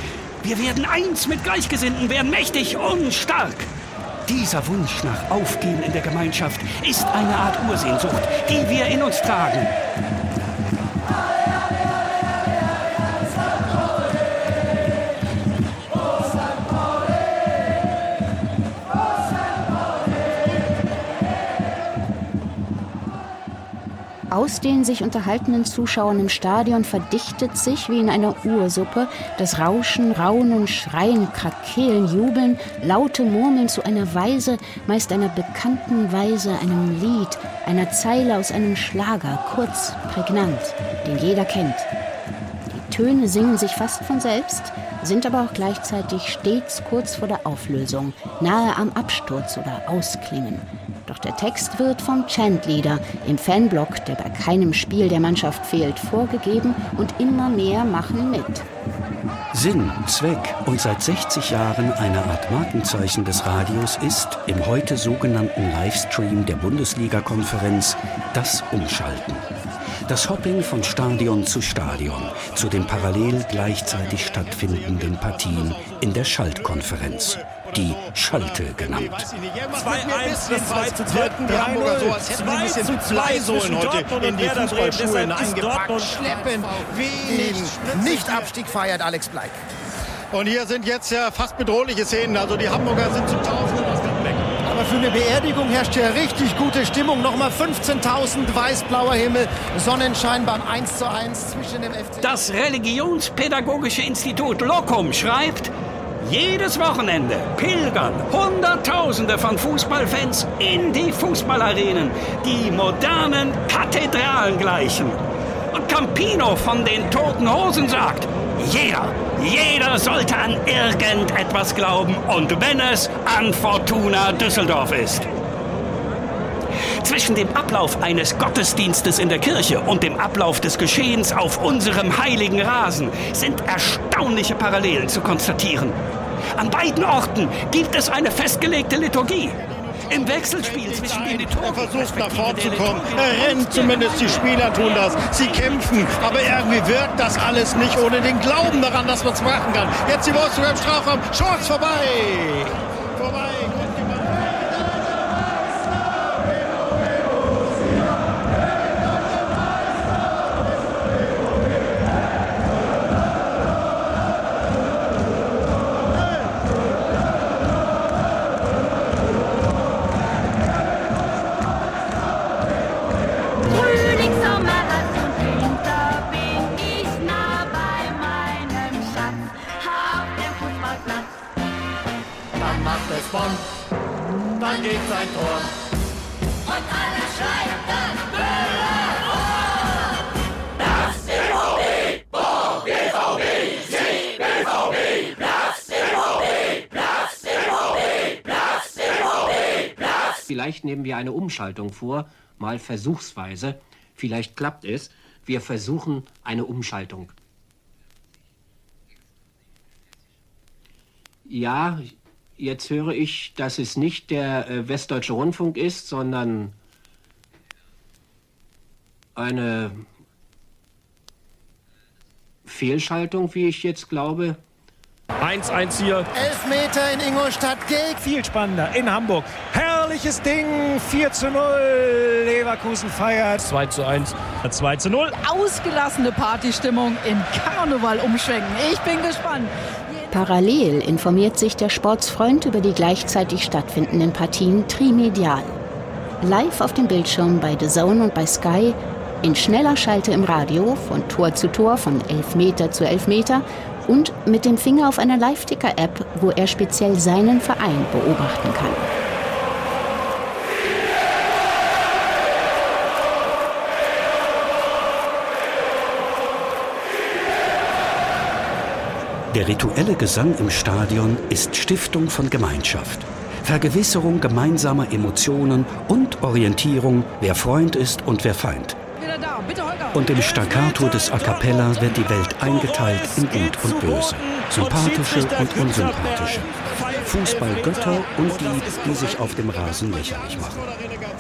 Wir werden eins mit Gleichgesinnten, werden mächtig und stark. Dieser Wunsch nach Aufgehen in der Gemeinschaft ist eine Art Ursehnsucht, die wir in uns tragen. Aus den sich unterhaltenen Zuschauern im Stadion verdichtet sich wie in einer Ursuppe das Rauschen, Raunen, Schreien, Krakeelen, Jubeln, laute Murmeln zu einer Weise, meist einer bekannten Weise, einem Lied, einer Zeile aus einem Schlager, kurz, prägnant, den jeder kennt. Die Töne singen sich fast von selbst, sind aber auch gleichzeitig stets kurz vor der Auflösung, nahe am Absturz oder Ausklingen. Der Text wird vom Chantleader im Fanblock, der bei keinem Spiel der Mannschaft fehlt, vorgegeben und immer mehr machen mit. Sinn, Zweck und seit 60 Jahren eine Art Markenzeichen des Radios ist, im heute sogenannten Livestream der Bundesliga-Konferenz, das Umschalten. Das Hopping von Stadion zu Stadion, zu den parallel gleichzeitig stattfindenden Partien in der Schaltkonferenz, die Schalte genannt. 2-1, das 2 zu 2, die Hamburger so, als hätten sie ein bisschen heute in die Fußballschuhe eingepackt. Schleppen, wenig. Den Nicht-Abstieg feiert Alex Bleik. Und hier sind jetzt ja fast bedrohliche Szenen. Also die Hamburger sind zu Tausenden aus dem Weg. Aber für eine Beerdigung herrscht ja richtig gute Stimmung. Nochmal 15.000 weiß-blauer Himmel, Sonnenschein beim 1 zu 1 zwischen dem FC. Das Religionspädagogische Institut Locum schreibt, jedes Wochenende pilgern Hunderttausende von Fußballfans in die Fußballarenen, die modernen Kathedralen gleichen. Und Campino von den Toten Hosen sagt, jeder, jeder sollte an irgendetwas glauben und wenn es an Fortuna Düsseldorf ist. Zwischen dem Ablauf eines Gottesdienstes in der Kirche und dem Ablauf des Geschehens auf unserem heiligen Rasen sind erstaunliche Parallelen zu konstatieren. An beiden Orten gibt es eine festgelegte Liturgie. Im Wechselspiel zwischen den Er versucht nach vorn zu kommen. Er rennt zumindest, die Spieler tun das. Sie kämpfen, aber irgendwie wirkt das alles nicht ohne den Glauben daran, dass man es machen kann. Jetzt die Wolfsburg im Strafraum. Chance. Vorbei. Vielleicht nehmen wir eine Umschaltung vor, mal versuchsweise. Vielleicht klappt es. Wir versuchen eine Umschaltung. Ja, jetzt höre ich, dass es nicht der äh, Westdeutsche Rundfunk ist, sondern eine Fehlschaltung, wie ich jetzt glaube. 1-1 hier. Elfmeter in Ingolstadt gegen. Viel spannender in Hamburg. Herrliches Ding. 4 zu 0. Leverkusen feiert. 2 zu 1. 2 zu 0. Ausgelassene Partystimmung in Karneval umschwenken. Ich bin gespannt. Parallel informiert sich der Sportsfreund über die gleichzeitig stattfindenden Partien trimedial. Live auf dem Bildschirm bei The Zone und bei Sky, in schneller Schalte im Radio von Tor zu Tor, von Elfmeter zu Elfmeter und mit dem Finger auf einer Live-Ticker-App, wo er speziell seinen Verein beobachten kann. Der rituelle Gesang im Stadion ist Stiftung von Gemeinschaft, Vergewisserung gemeinsamer Emotionen und Orientierung, wer Freund ist und wer Feind. Und im Staccato des A Cappella wird die Welt eingeteilt in Gut und Böse, sympathische und unsympathische, Fußballgötter und die, die sich auf dem Rasen lächerlich machen,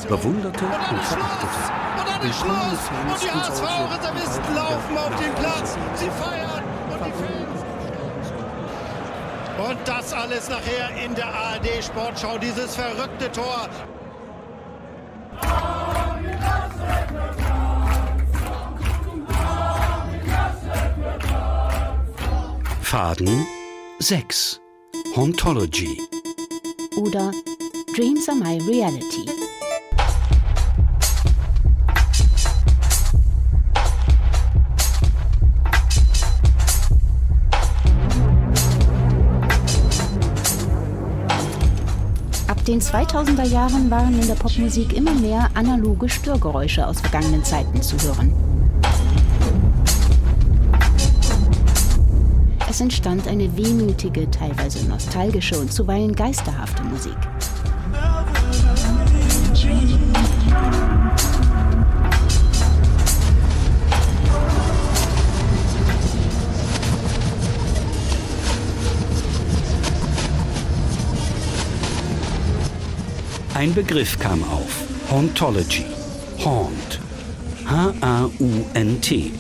Bewunderte und Verachtete. Und die und solche, HSV-Reservisten laufen auf den Platz. Sie feiern und die Fans. Und das alles nachher in der ARD Sportschau, dieses verrückte Tor. Faden 6 Hauntology Oder Dreams are my reality. Den 2000er Jahren waren in der Popmusik immer mehr analoge Störgeräusche aus vergangenen Zeiten zu hören. Es entstand eine wehmütige, teilweise nostalgische und zuweilen geisterhafte Musik. Ein Begriff kam auf. Hauntology. Haunt. H-A-U-N-T.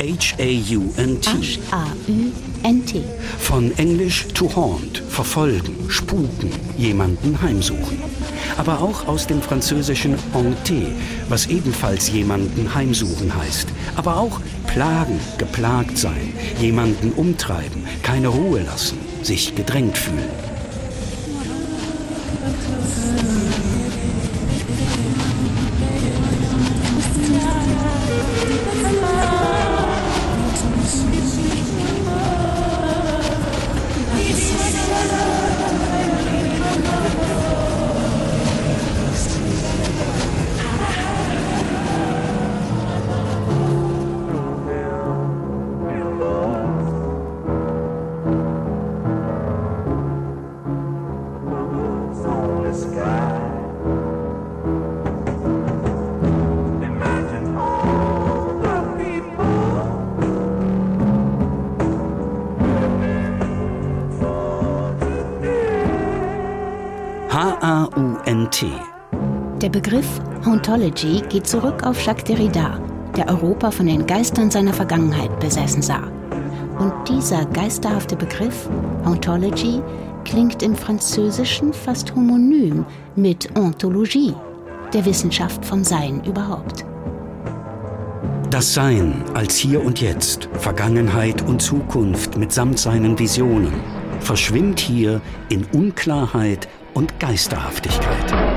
H-A-U-N-T. H-A-U-N-T. Von Englisch to haunt, verfolgen, spuken, jemanden heimsuchen. Aber auch aus dem französischen hanter, was ebenfalls jemanden heimsuchen heißt. Aber auch plagen, geplagt sein, jemanden umtreiben, keine Ruhe lassen, sich gedrängt fühlen. Thank you. Hauntology geht zurück auf Jacques Derrida, der Europa von den Geistern seiner Vergangenheit besessen sah. Und dieser geisterhafte Begriff, Hauntology, klingt im Französischen fast homonym mit Ontologie, der Wissenschaft vom Sein überhaupt. Das Sein als Hier und Jetzt, Vergangenheit und Zukunft mitsamt seinen Visionen, verschwimmt hier in Unklarheit und Geisterhaftigkeit.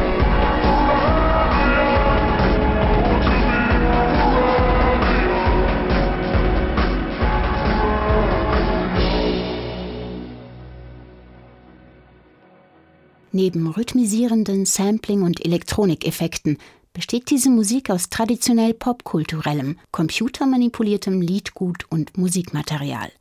Neben rhythmisierenden Sampling- und Elektronikeffekten besteht diese Musik aus traditionell popkulturellem, computermanipuliertem Liedgut und Musikmaterial.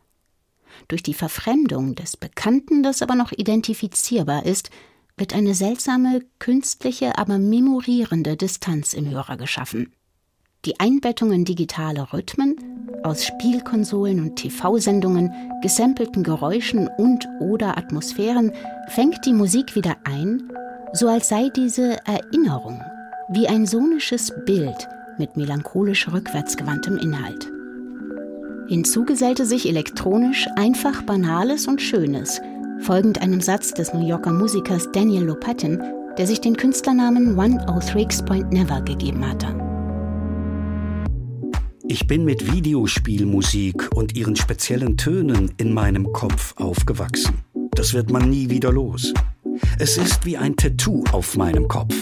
Durch die Verfremdung des Bekannten, das aber noch identifizierbar ist, wird eine seltsame, künstliche, aber memorierende Distanz im Hörer geschaffen. Die Einbettung in digitale Rhythmen, aus Spielkonsolen und TV-Sendungen, gesampelten Geräuschen und oder Atmosphären fängt die Musik wieder ein, so als sei diese Erinnerung wie ein sonisches Bild mit melancholisch rückwärtsgewandtem Inhalt. Hinzu gesellte sich elektronisch einfach Banales und Schönes, folgend einem Satz des New Yorker Musikers Daniel Lopatin, der sich den Künstlernamen 103 Point Never gegeben hatte. Ich bin mit Videospielmusik und ihren speziellen Tönen in meinem Kopf aufgewachsen. Das wird man nie wieder los. Es ist wie ein Tattoo auf meinem Kopf.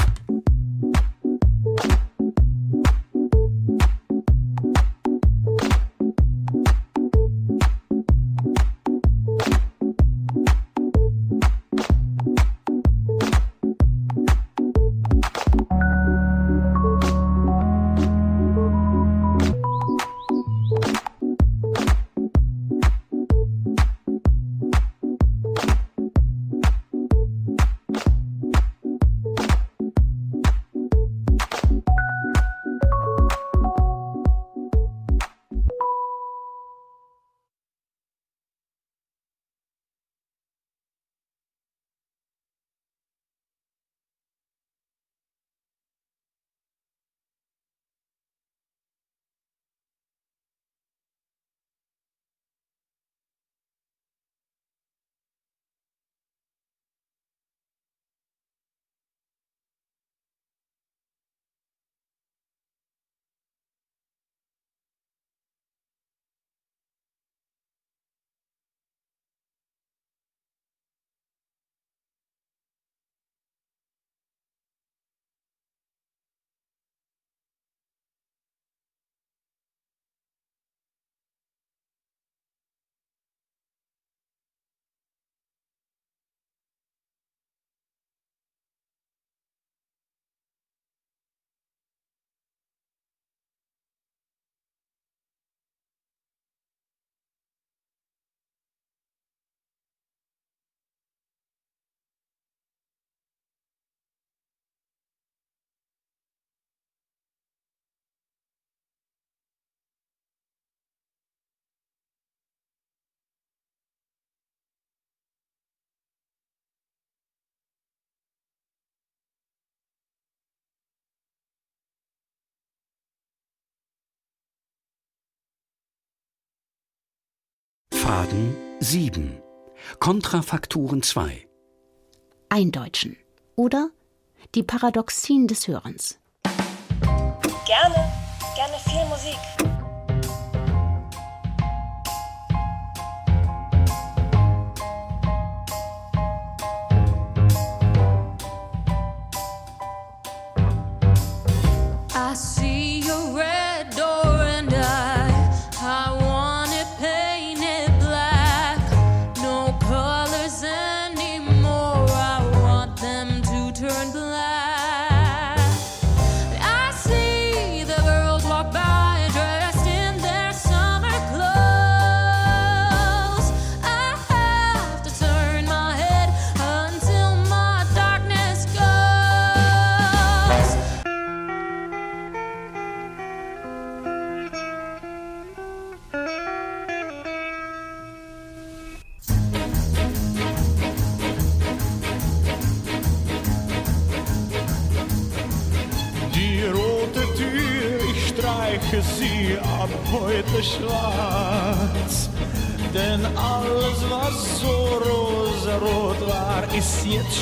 Faden 7. Kontrafakturen 2. Eindeutschen oder die Paradoxien des Hörens. Gerne, gerne viel Musik.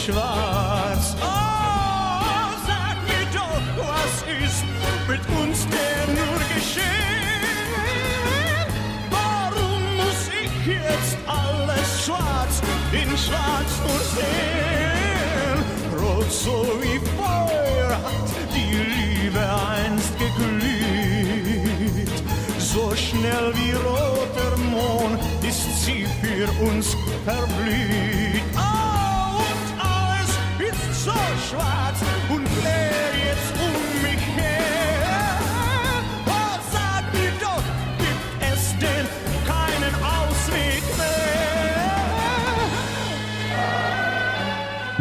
Ist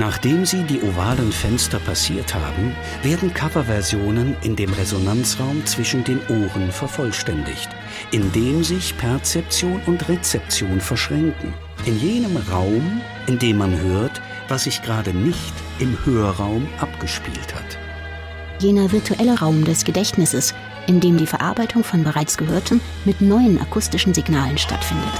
Nachdem sie die ovalen Fenster passiert haben, werden Coverversionen in dem Resonanzraum zwischen den Ohren vervollständigt, in dem sich Perzeption und Rezeption verschränken. In jenem Raum, in dem man hört, was sich gerade nicht im Hörraum abgespielt hat. Jener virtuelle Raum des Gedächtnisses, in dem die Verarbeitung von bereits Gehörtem mit neuen akustischen Signalen stattfindet.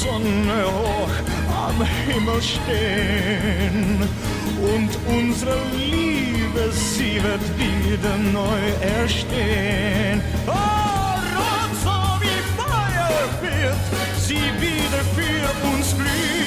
Sonne hoch am Himmel stehen. Und unsere Liebe, sie wird wieder neu erstehen. Oh, rot so wie Feuer wird sie wieder für uns glühen.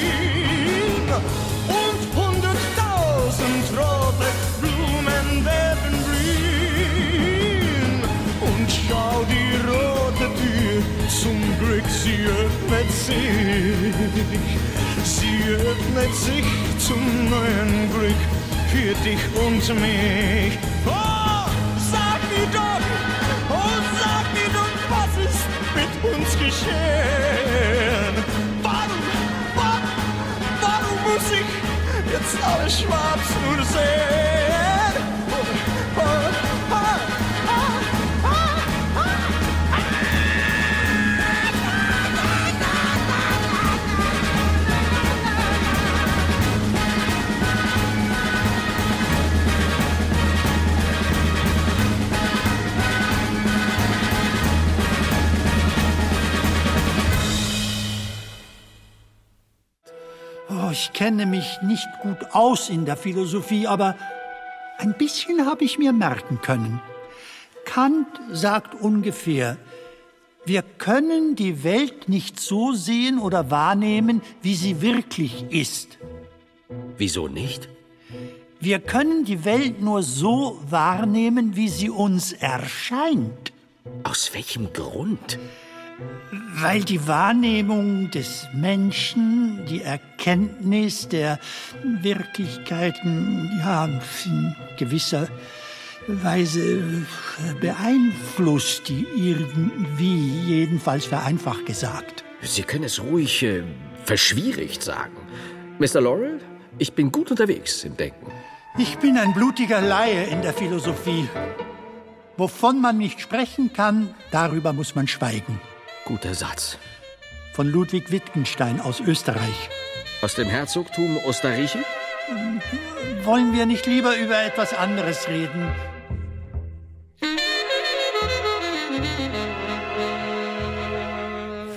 Zum Glück, sie öffnet sich. Sie öffnet sich zum neuen Glück für dich und mich. Oh, sag mir doch, oh, sag mir doch, was ist mit uns geschehen? Warum, warum, warum muss ich jetzt alles schwarz nur sehen? Ich kenne mich nicht gut aus in der Philosophie, aber ein bisschen habe ich mir merken können. Kant sagt ungefähr, wir können die Welt nicht so sehen oder wahrnehmen, wie sie wirklich ist. Wieso nicht? Wir können die Welt nur so wahrnehmen, wie sie uns erscheint. Aus welchem Grund? Weil die Wahrnehmung des Menschen, die Erkenntnis der Wirklichkeiten, ja, in gewisser Weise beeinflusst die irgendwie, jedenfalls vereinfacht gesagt. Sie können es ruhig äh, verschwierigt sagen. Mr. Laurel, ich bin gut unterwegs im Denken. Ich bin ein blutiger Laie in der Philosophie. Wovon man nicht sprechen kann, darüber muss man schweigen. Guter Satz. von Ludwig Wittgenstein aus Österreich. Aus dem Herzogtum Österreich? Wollen wir nicht lieber über etwas anderes reden?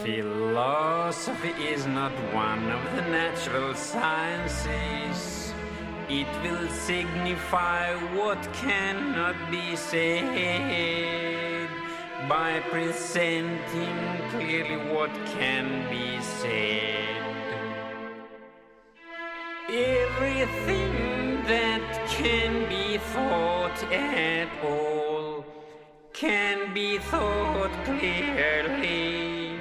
Philosophy is not one of the natural sciences. It will signify what cannot be said by presenting clearly what can be said. Everything that can be thought at all can be thought clearly.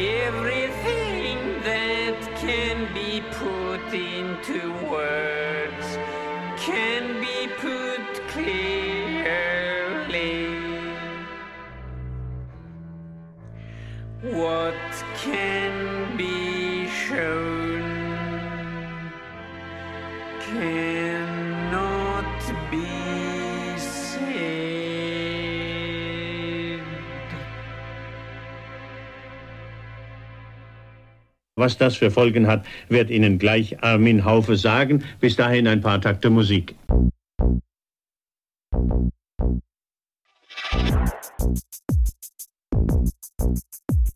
Everything that can be put into words What can be shown cannot be said. Was das für Folgen hat, wird Ihnen gleich Armin Haufe sagen. Bis dahin ein paar Takte Musik.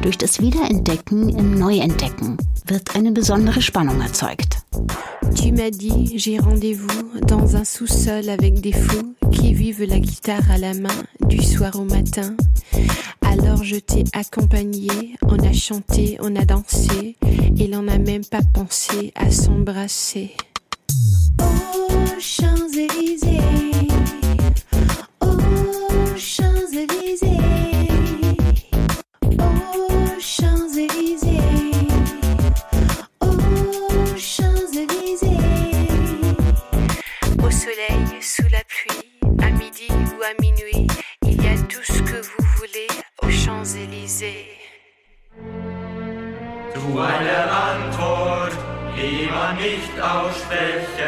durch das Wiederentdecken im Neuentdecken wird eine besondere Spannung erzeugt. Tu m'as dit, j'ai rendez-vous dans un sous-sol avec des fous qui vivent la guitare à la main du soir au matin. Alors je t'ai accompagné, on a chanté, on a dansé, et l'on n'a même pas pensé à s'embrasser. Oh, Champs-Élysées, aussprechen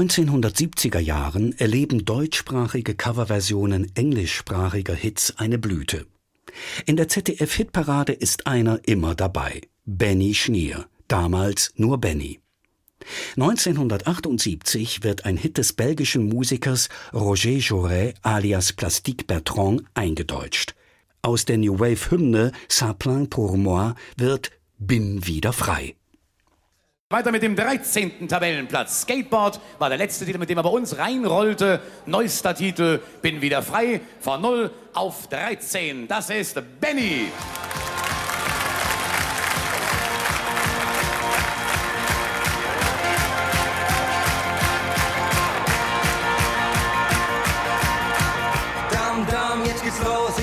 1970er Jahren erleben deutschsprachige Coverversionen englischsprachiger Hits eine Blüte. In der ZDF-Hitparade ist einer immer dabei. Benny Schnier, damals nur Benny. 1978 wird ein Hit des belgischen Musikers Roger Jouret alias Plastique Bertrand eingedeutscht. Aus der New Wave-Hymne Ça plaint pour moi wird Bin wieder frei. Weiter mit dem 13. Tabellenplatz. Skateboard war der letzte Titel, mit dem er bei uns reinrollte. Neuester Titel, bin wieder frei. Von 0 auf 13. Das ist Benny.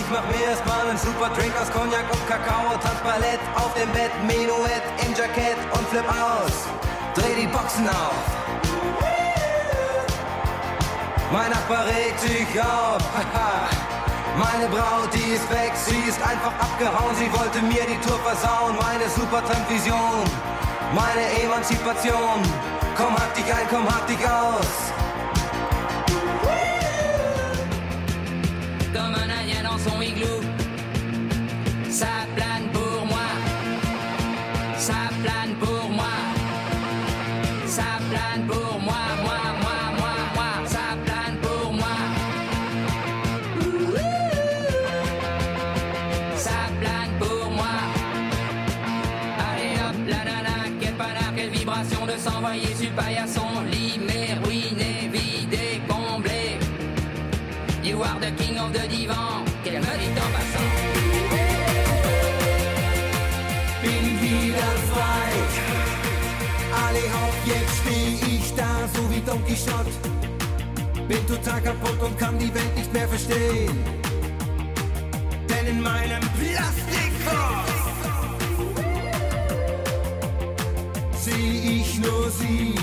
Ich mach mir erstmal einen super Drink aus Cognac und Kakao. Tanz Ballett auf dem Bett, Menuett im Jackett und flip aus. Dreh die Boxen auf. Mein Nachbar regt sich auf. [LAUGHS] Meine Braut, die ist weg, sie ist einfach abgehauen. Sie wollte mir die Tour versauen. Meine Supertramp-Vision, meine Emanzipation. Komm, hab dich ein, komm, hab dich aus. Comme un indien dans son igloo. Ça plane Quixote. Bin total kaputt und kann die Welt nicht mehr verstehen. Denn in meinem Plastikkopf seh ich nur sie.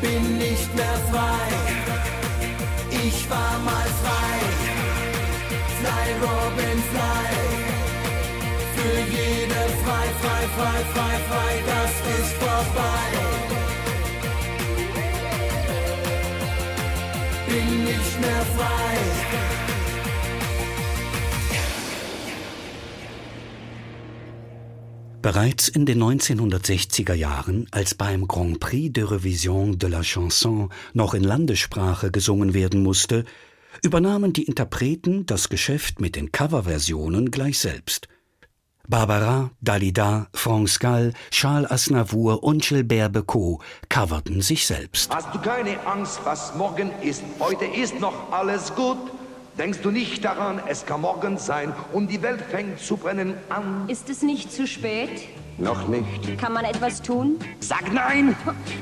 Bin nicht mehr frei. Ich war mal frei. Fly, Robin, fly. Für jede frei, frei, frei, frei, frei, das ist vorbei. Bin nicht mehr frei. Bereits in den 1960er Jahren, als beim Grand Prix de Revision de la Chanson noch in Landessprache gesungen werden musste, übernahmen die Interpreten das Geschäft mit den Coverversionen gleich selbst. Barbara, Dalida, France Gall, Charles Aznavour und Gilbert Becot coverten sich selbst. Hast du keine Angst, was morgen ist? Heute ist noch alles gut. Denkst du nicht daran, es kann morgen sein und die Welt fängt zu brennen an? Ist es nicht zu spät? Noch nicht. Kann man etwas tun? Sag nein!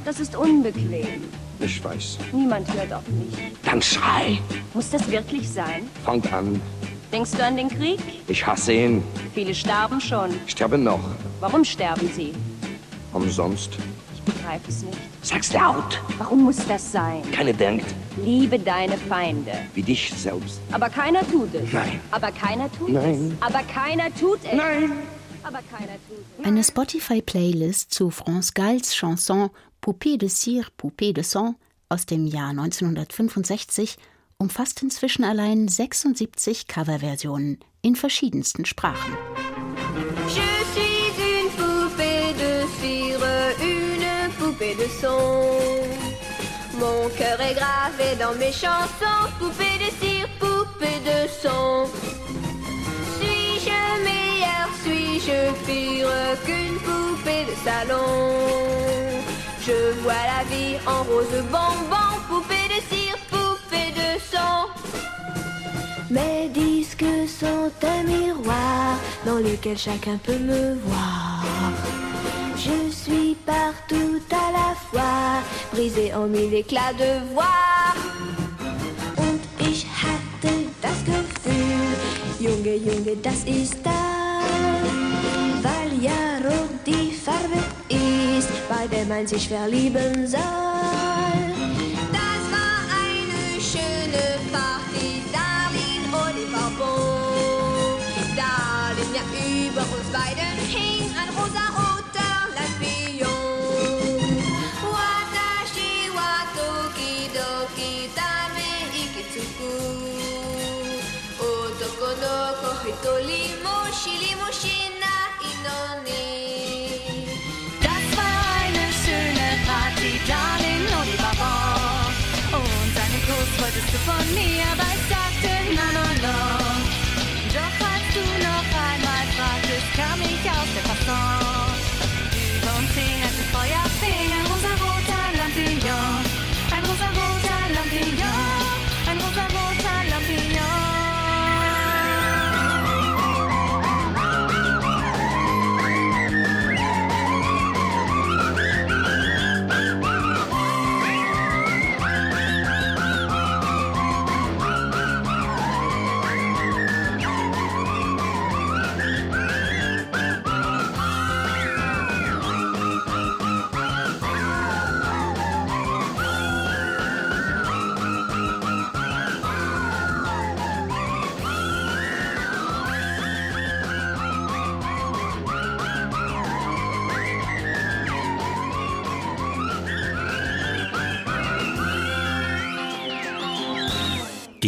Das ist unbequem. Ich weiß. Niemand hört auf mich. Dann schrei! Muss das wirklich sein? Fangt an. Denkst du an den Krieg? Ich hasse ihn. Viele starben schon. Sterben noch. Warum sterben sie? Umsonst. Ich begreife es nicht. Sag's laut! Warum muss das sein? Keine denkt, Liebe deine Feinde. wie dich selbst. Aber keiner tut es. Nein. Aber keiner tut Nein. es. Aber keiner tut es. Nein. Aber keiner tut es. Eine Spotify-Playlist zu France Galls Chanson Poupée de cire, Poupée de sang aus dem Jahr 1965 umfasst inzwischen allein 76 Coverversionen in verschiedensten Sprachen. Je suis une poupée de cire, une poupée de son. Mon cœur est gravé dans mes chansons, poupée de cire, poupée de son. Suis-je meilleure, suis-je pire qu'une poupée de salon Je vois la vie en rose bonbon, poupée de cire, Mes disques sont un miroir dans lequel chacun peut me voir. Je suis partout à la fois, brisé en mille éclats de voix. Und ich hatte das Gefühl, Junge, Junge, das ist da. Weil ja rot die Farbe ist, bei der man sich verlieben soll. Das war eine schöne Party,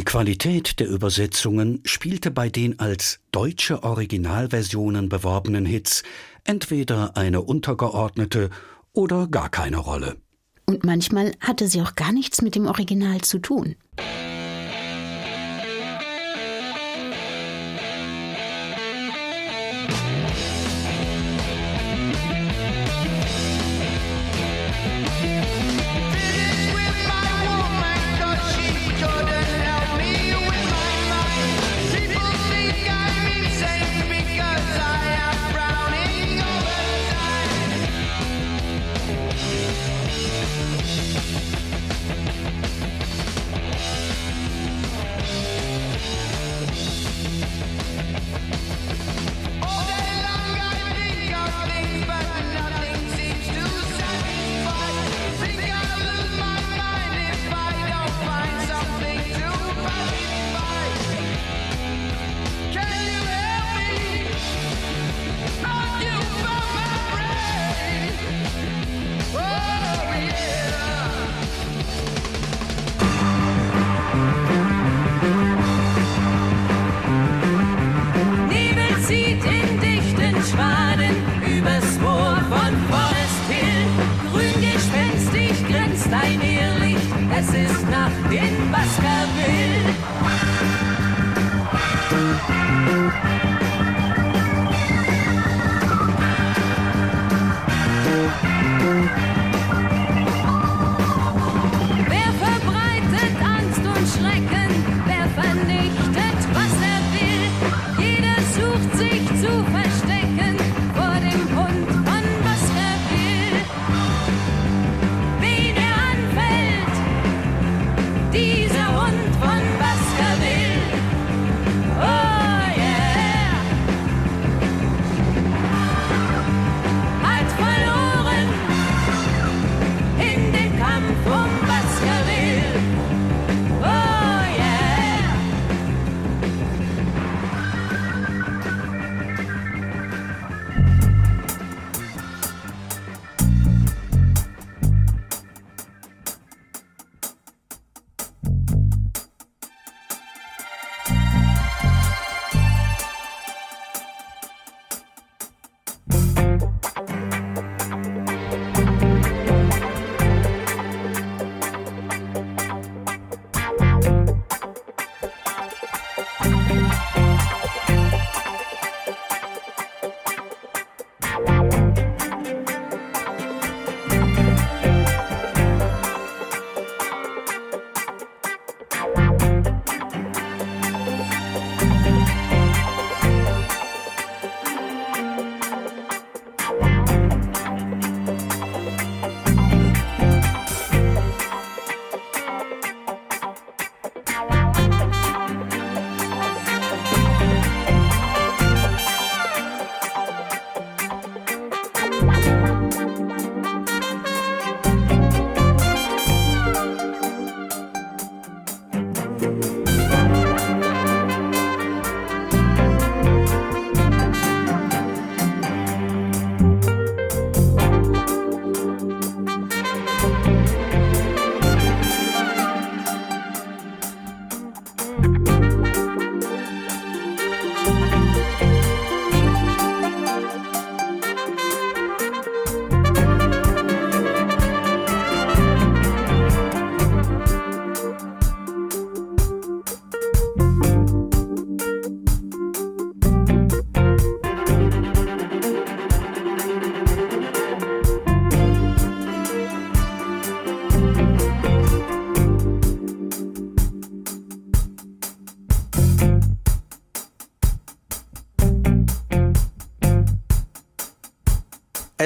Qualität der Übersetzungen spielte bei den als deutsche Originalversionen beworbenen Hits entweder eine untergeordnete oder gar keine Rolle. Und manchmal hatte sie auch gar nichts mit dem Original zu tun.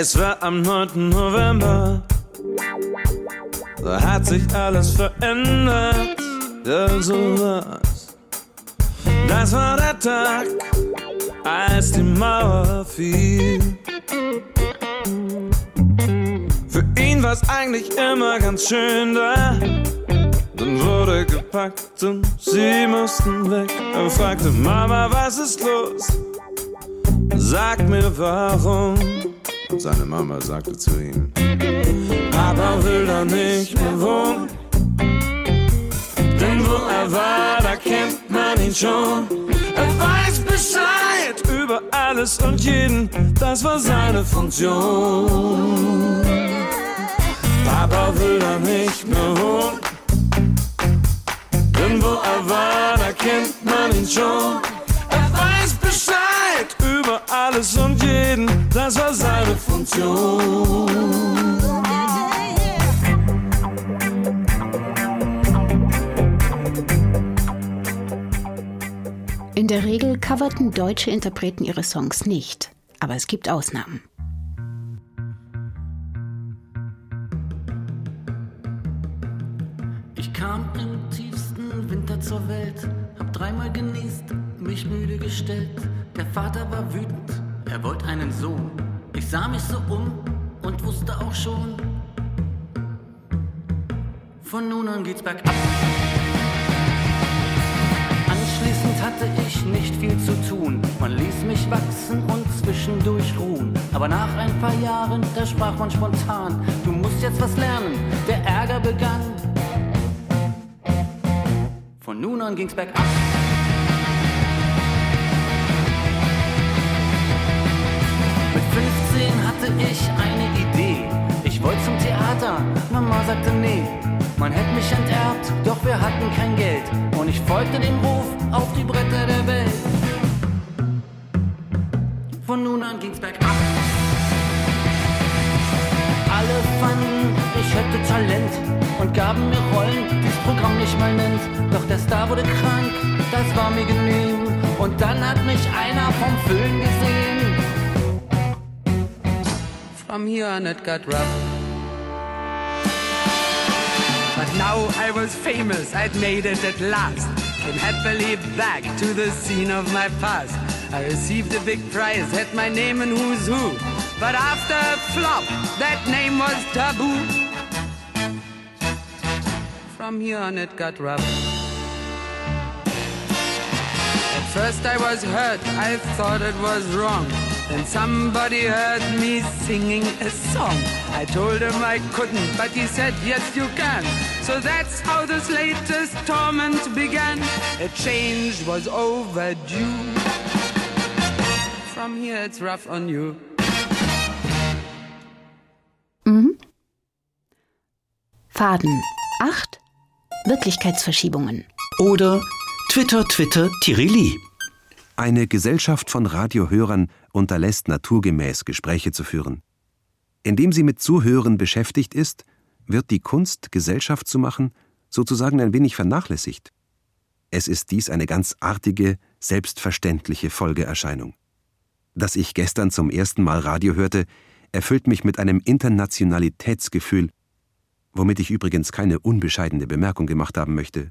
Es war am 9. November, da hat sich alles verändert. Ja, so war's. Das war der Tag, als die Mauer fiel. Für ihn war's eigentlich immer ganz schön da. Dann wurde gepackt und sie mussten weg. Er fragte Mama, was ist los? Sag mir warum. Und seine Mama sagte zu ihm, Papa will da nicht mehr wohnen. Denn wo er war, da kennt man ihn schon. Er weiß Bescheid über alles und jeden, das war seine Funktion. Papa will er nicht mehr holen, denn wo er war, da kennt man ihn schon. Alles und jeden, das war seine Funktion. In der Regel coverten deutsche Interpreten ihre Songs nicht, aber es gibt Ausnahmen. Ich kam im tiefsten Winter zur Welt, hab dreimal genießt, mich müde gestellt. Der Vater war wütend, er wollte einen Sohn. Ich sah mich so um und wusste auch schon, von nun an geht's bergab. Anschließend hatte ich nicht viel zu tun. Man ließ mich wachsen und zwischendurch ruhen. Aber nach ein paar Jahren, da sprach man spontan, du musst jetzt was lernen. Der Ärger begann. Von nun an ging's bergab. Hatte ich eine Idee. Ich wollte zum Theater, Mama sagte nee. Man hätte mich enterbt, doch wir hatten kein Geld. Und ich folgte dem Ruf auf die Bretter der Welt. Von nun an ging's bergab. Alle fanden, ich hätte Talent und gaben mir Rollen, die's Programm nicht mal nennt. Doch der Star wurde krank, das war mir genehm. Und dann hat mich einer vom Föhn gesehen. From here on it got rough. But now I was famous, I'd made it at last. Came happily back to the scene of my past. I received a big prize, had my name in Who's Who. But after a flop, that name was taboo. From here on it got rough. At first I was hurt, I thought it was wrong. Then somebody heard me singing a song. I told him I couldn't, but he said, yes you can. So that's how this latest torment began. A change was overdue. From here it's rough on you. Mhm. Faden 8. Wirklichkeitsverschiebungen. Oder Twitter, Twitter, Tirili. Eine Gesellschaft von Radiohörern unterlässt naturgemäß Gespräche zu führen. Indem sie mit Zuhören beschäftigt ist, wird die Kunst, Gesellschaft zu machen, sozusagen ein wenig vernachlässigt. Es ist dies eine ganz artige, selbstverständliche Folgeerscheinung. Dass ich gestern zum ersten Mal Radio hörte, erfüllt mich mit einem Internationalitätsgefühl, womit ich übrigens keine unbescheidene Bemerkung gemacht haben möchte.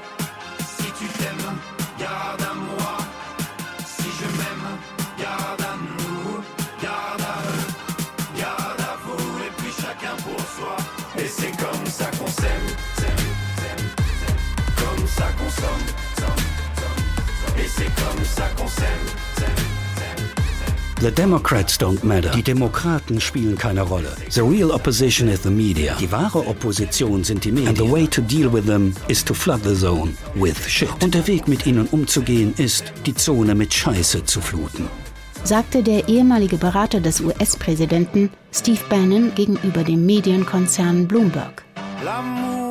The Democrats don't matter. Die Demokraten spielen keine Rolle. The real opposition is the media. Die wahre Opposition sind die Medien. And the way to deal with them is to flood the zone with shit. Und der Weg mit ihnen umzugehen ist, die Zone mit Scheiße zu fluten. sagte der ehemalige Berater des US-Präsidenten Steve Bannon gegenüber dem Medienkonzern Bloomberg. L'amour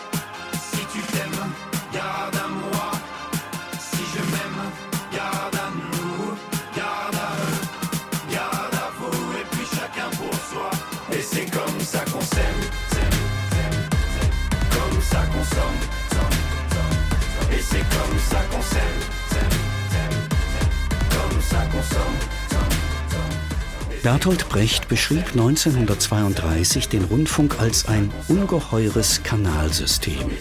Bertolt Brecht beschrieb 1932 den Rundfunk als ein ungeheures Kanalsystem.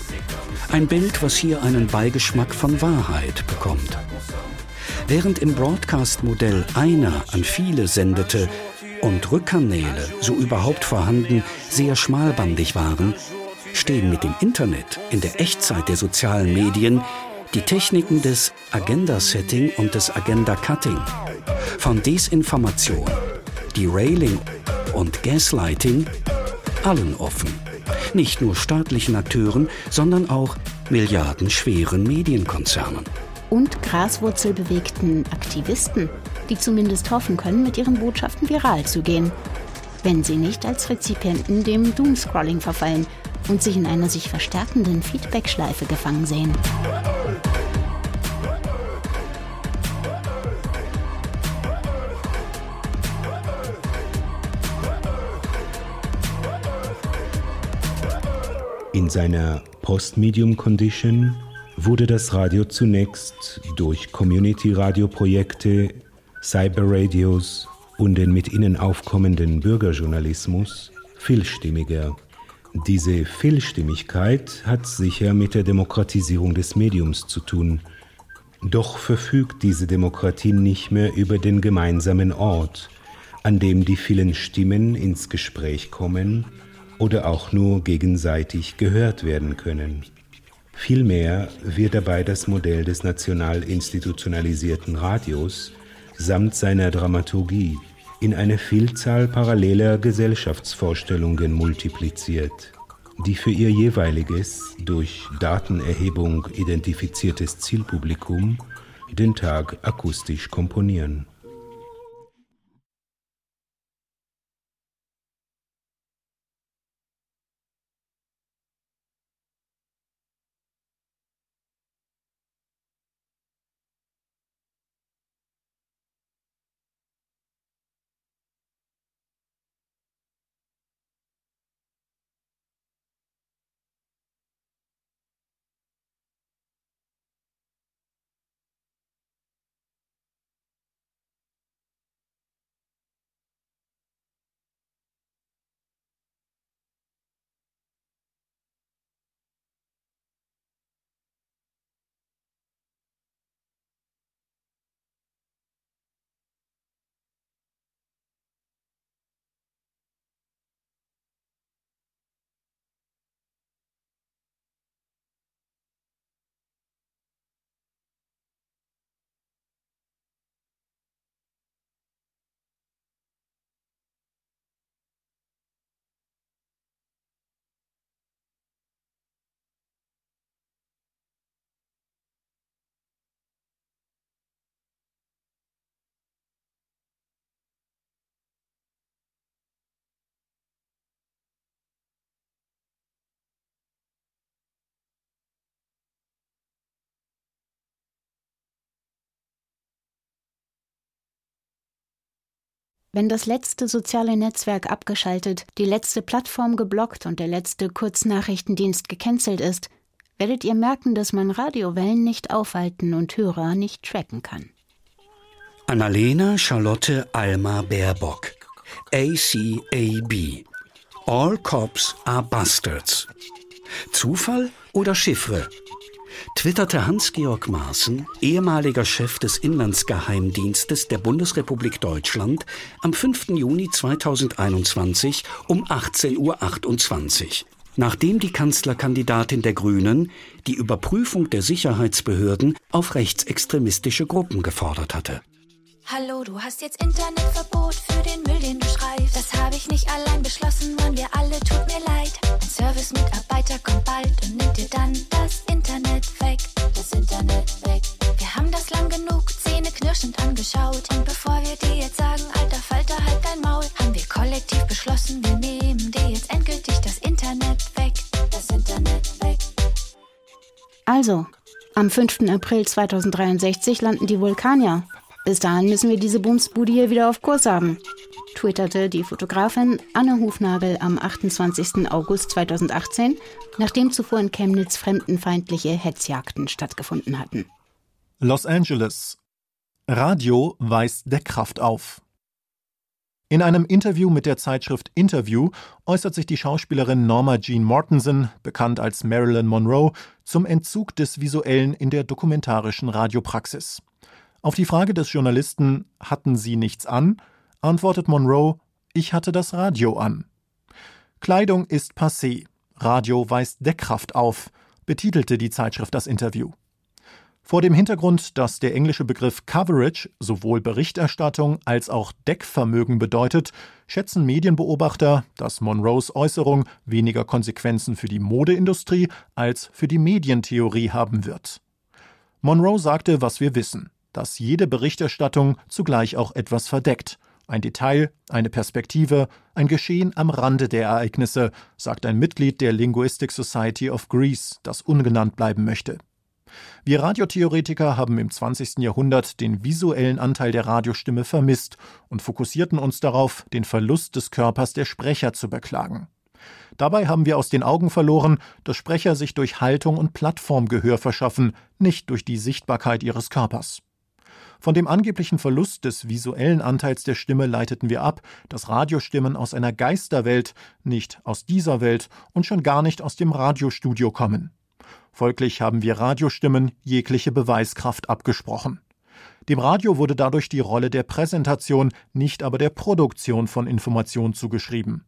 Ein Bild, was hier einen Beigeschmack von Wahrheit bekommt. Während im Broadcast-Modell einer an viele sendete und Rückkanäle, so überhaupt vorhanden, sehr schmalbandig waren, stehen mit dem Internet in der Echtzeit der sozialen Medien die Techniken des Agenda-Setting und des Agenda-Cutting, von Desinformation, Derailing und Gaslighting allen offen. Nicht nur staatlichen Akteuren, sondern auch milliardenschweren Medienkonzernen. Und graswurzelbewegten Aktivisten, die zumindest hoffen können, mit ihren Botschaften viral zu gehen. Wenn sie nicht als Rezipienten dem Doomscrolling verfallen und sich in einer sich verstärkenden Feedback-Schleife gefangen sehen. In seiner Postmedium-Condition wurde das Radio zunächst durch Community-Radio-Projekte, Cyberradios und den mit ihnen aufkommenden Bürgerjournalismus vielstimmiger. Diese Vielstimmigkeit hat sicher mit der Demokratisierung des Mediums zu tun. Doch verfügt diese Demokratie nicht mehr über den gemeinsamen Ort, an dem die vielen Stimmen ins Gespräch kommen oder auch nur gegenseitig gehört werden können. Vielmehr wird dabei das Modell des national institutionalisierten Radios samt seiner Dramaturgie in eine Vielzahl paralleler Gesellschaftsvorstellungen multipliziert, die für ihr jeweiliges, durch Datenerhebung identifiziertes Zielpublikum den Tag akustisch komponieren. Wenn das letzte soziale Netzwerk abgeschaltet, die letzte Plattform geblockt und der letzte Kurznachrichtendienst gecancelt ist, werdet ihr merken, dass man Radiowellen nicht aufhalten und Hörer nicht tracken kann. Annalena Charlotte Alma Baerbock. ACAB. All Cops are Bastards. Zufall oder Chiffre? Twitterte Hans-Georg Maaßen, ehemaliger Chef des Inlandsgeheimdienstes der Bundesrepublik Deutschland, am 5. Juni 2021 um 18.28 Uhr. Nachdem die Kanzlerkandidatin der Grünen die Überprüfung der Sicherheitsbehörden auf rechtsextremistische Gruppen gefordert hatte. Hallo, du hast jetzt Internetverbot für den Müll, den du schreibst. Das habe ich nicht allein beschlossen, wollen wir alle, tut mir leid. Ein Service-Mitarbeiter kommt bald und nimmt dir dann das Internet weg. Das Internet weg. Wir haben das lang genug zähneknirschend angeschaut. Und bevor wir dir jetzt sagen, alter Falter, halt dein Maul, haben wir kollektiv beschlossen, wir nehmen dir jetzt endgültig das Internet weg. Das Internet weg. Also, am 5. April 2063 landen die Vulkanier bis dahin müssen wir diese Bumsbude hier wieder auf Kurs haben, twitterte die Fotografin Anne Hufnagel am 28. August 2018, nachdem zuvor in Chemnitz fremdenfeindliche Hetzjagden stattgefunden hatten. Los Angeles. Radio weist Deckkraft auf. In einem Interview mit der Zeitschrift Interview äußert sich die Schauspielerin Norma Jean Mortensen, bekannt als Marilyn Monroe, zum Entzug des Visuellen in der dokumentarischen Radiopraxis. Auf die Frage des Journalisten Hatten Sie nichts an? antwortet Monroe Ich hatte das Radio an. Kleidung ist passé, Radio weist Deckkraft auf, betitelte die Zeitschrift das Interview. Vor dem Hintergrund, dass der englische Begriff Coverage sowohl Berichterstattung als auch Deckvermögen bedeutet, schätzen Medienbeobachter, dass Monroes Äußerung weniger Konsequenzen für die Modeindustrie als für die Medientheorie haben wird. Monroe sagte, was wir wissen, dass jede Berichterstattung zugleich auch etwas verdeckt. Ein Detail, eine Perspektive, ein Geschehen am Rande der Ereignisse, sagt ein Mitglied der Linguistic Society of Greece, das ungenannt bleiben möchte. Wir Radiotheoretiker haben im 20. Jahrhundert den visuellen Anteil der Radiostimme vermisst und fokussierten uns darauf, den Verlust des Körpers der Sprecher zu beklagen. Dabei haben wir aus den Augen verloren, dass Sprecher sich durch Haltung und Plattform Gehör verschaffen, nicht durch die Sichtbarkeit ihres Körpers. Von dem angeblichen Verlust des visuellen Anteils der Stimme leiteten wir ab, dass Radiostimmen aus einer Geisterwelt, nicht aus dieser Welt und schon gar nicht aus dem Radiostudio kommen. Folglich haben wir Radiostimmen jegliche Beweiskraft abgesprochen. Dem Radio wurde dadurch die Rolle der Präsentation, nicht aber der Produktion von Information zugeschrieben.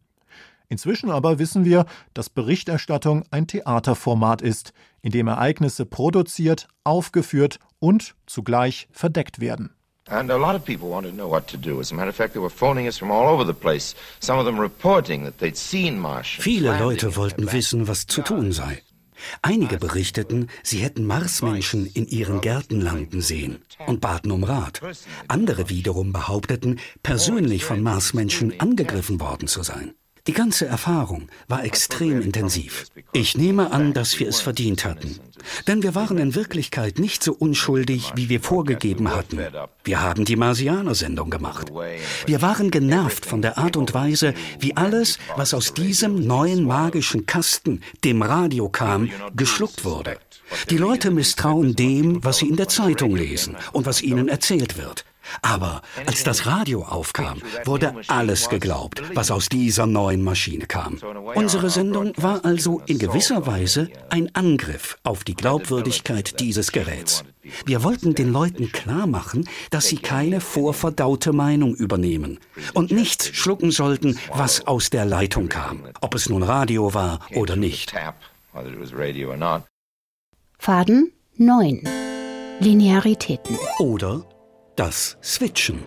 Inzwischen aber wissen wir, dass Berichterstattung ein Theaterformat ist, in dem Ereignisse produziert, aufgeführt und zugleich verdeckt werden. And a lot of people wanted to know what to do. As a matter of fact, they were phoning us from all over the place. Some of them reporting that they'd seen Martians. Viele Leute wollten wissen, was zu tun sei. Einige berichteten, sie hätten Marsmenschen in ihren Gärten landen sehen und baten um Rat. Andere wiederum behaupteten, persönlich von Marsmenschen angegriffen worden zu sein. Die ganze Erfahrung war extrem intensiv. Ich nehme an, dass wir es verdient hatten. Denn wir waren in Wirklichkeit nicht so unschuldig, wie wir vorgegeben hatten. Wir haben die Marsianer-Sendung gemacht. Wir waren genervt von der Art und Weise, wie alles, was aus diesem neuen magischen Kasten, dem Radio kam, geschluckt wurde. Die Leute misstrauen dem, was sie in der Zeitung lesen und was ihnen erzählt wird. Aber als das Radio aufkam, wurde alles geglaubt, was aus dieser neuen Maschine kam. Unsere Sendung war also in gewisser Weise ein Angriff auf die Glaubwürdigkeit dieses Geräts. Wir wollten den Leuten klar machen, dass sie keine vorverdaute Meinung übernehmen und nichts schlucken sollten, was aus der Leitung kam, ob es nun Radio war oder nicht. Faden 9. Linearitäten. Oder das Switchen.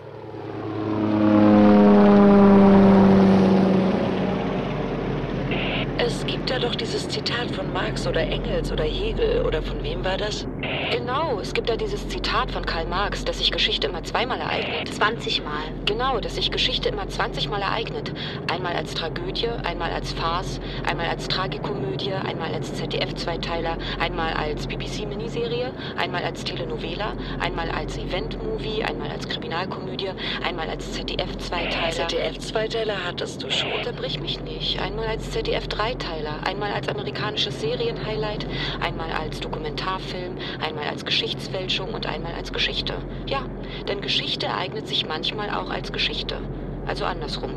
Es gibt da doch dieses Zitat von Marx oder Engels oder Hegel oder von wem war das? Genau, es gibt da dieses Zitat von Karl Marx, dass sich Geschichte immer zweimal ereignet. 20 Mal. Genau, dass sich Geschichte immer 20 Mal ereignet. Einmal als Tragödie, einmal als Farce, einmal als Tragikomödie, einmal als ZDF-Zweiteiler, einmal als BBC-Miniserie, einmal als Telenovela, einmal als Event-Movie, einmal als Kriminalkomödie, einmal als ZDF-Zweiteiler. ZDF-Zweiteiler hattest du schon. Unterbrich mich nicht. Einmal als ZDF-Dreiteiler, einmal als amerikanisches Serienhighlight, einmal als Dokumentarfilm, einmal als Geschichtsfälschung und einmal als Geschichte. Ja, denn Geschichte ereignet sich manchmal auch als Geschichte. Also andersrum.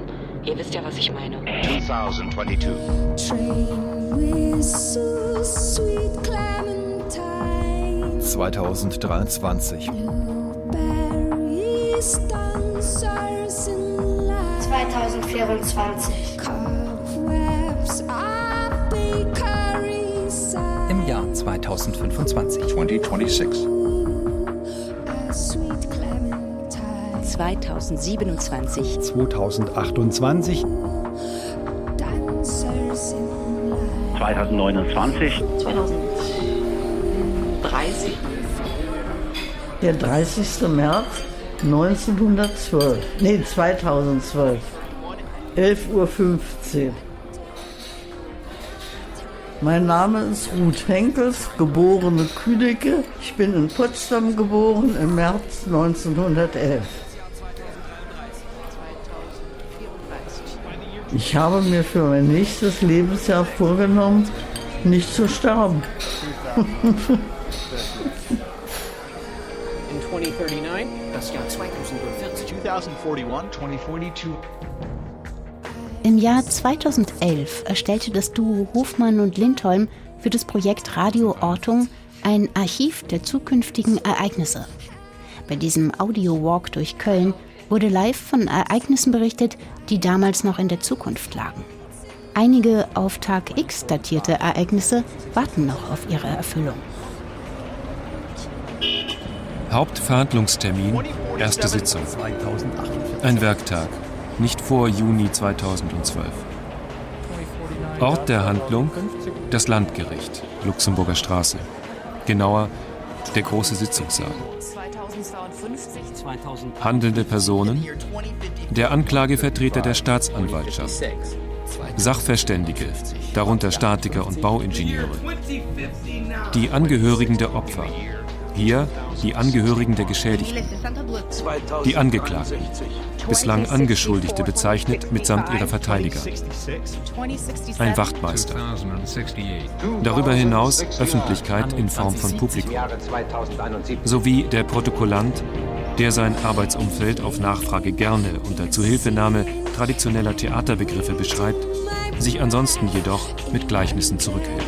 Ihr wisst ja, was ich meine. 2022. 2023. 2024. Im Jahr 2025. 2026. 2027. 2028. 2029. 2030. Der 30. März 1912. Nee, 2012. 11.15 Uhr. Mein Name ist Ruth Henkels, geborene Kühnecke. Ich bin in Potsdam geboren im März 1911. Ich habe mir für mein nächstes Lebensjahr vorgenommen, nicht zu sterben. In 2039, das Jahr 2040. 2041, 2042. Im Jahr 2011 erstellte das Duo Hofmann und Lindholm für das Projekt Radio Ortung ein Archiv der zukünftigen Ereignisse. Bei diesem Audio-Walk durch Köln wurde live von Ereignissen berichtet, die damals noch in der Zukunft lagen. Einige auf Tag X datierte Ereignisse warten noch auf ihre Erfüllung. Hauptverhandlungstermin, erste Sitzung. Ein Werktag, nicht vor Juni 2012. Ort der Handlung, das Landgericht, Luxemburger Straße. Genauer, der große Sitzungssaal. Handelnde Personen, der Anklagevertreter der Staatsanwaltschaft, Sachverständige, darunter Statiker und Bauingenieure, die Angehörigen der Opfer, hier die Angehörigen der Geschädigten, die Angeklagten, bislang Angeschuldigte bezeichnet mitsamt ihrer Verteidiger, ein Wachtmeister. Darüber hinaus Öffentlichkeit in Form von Publikum, sowie der Protokollant, der sein Arbeitsumfeld auf Nachfrage gerne unter Zuhilfenahme traditioneller Theaterbegriffe beschreibt, sich ansonsten jedoch mit Gleichnissen zurückhält.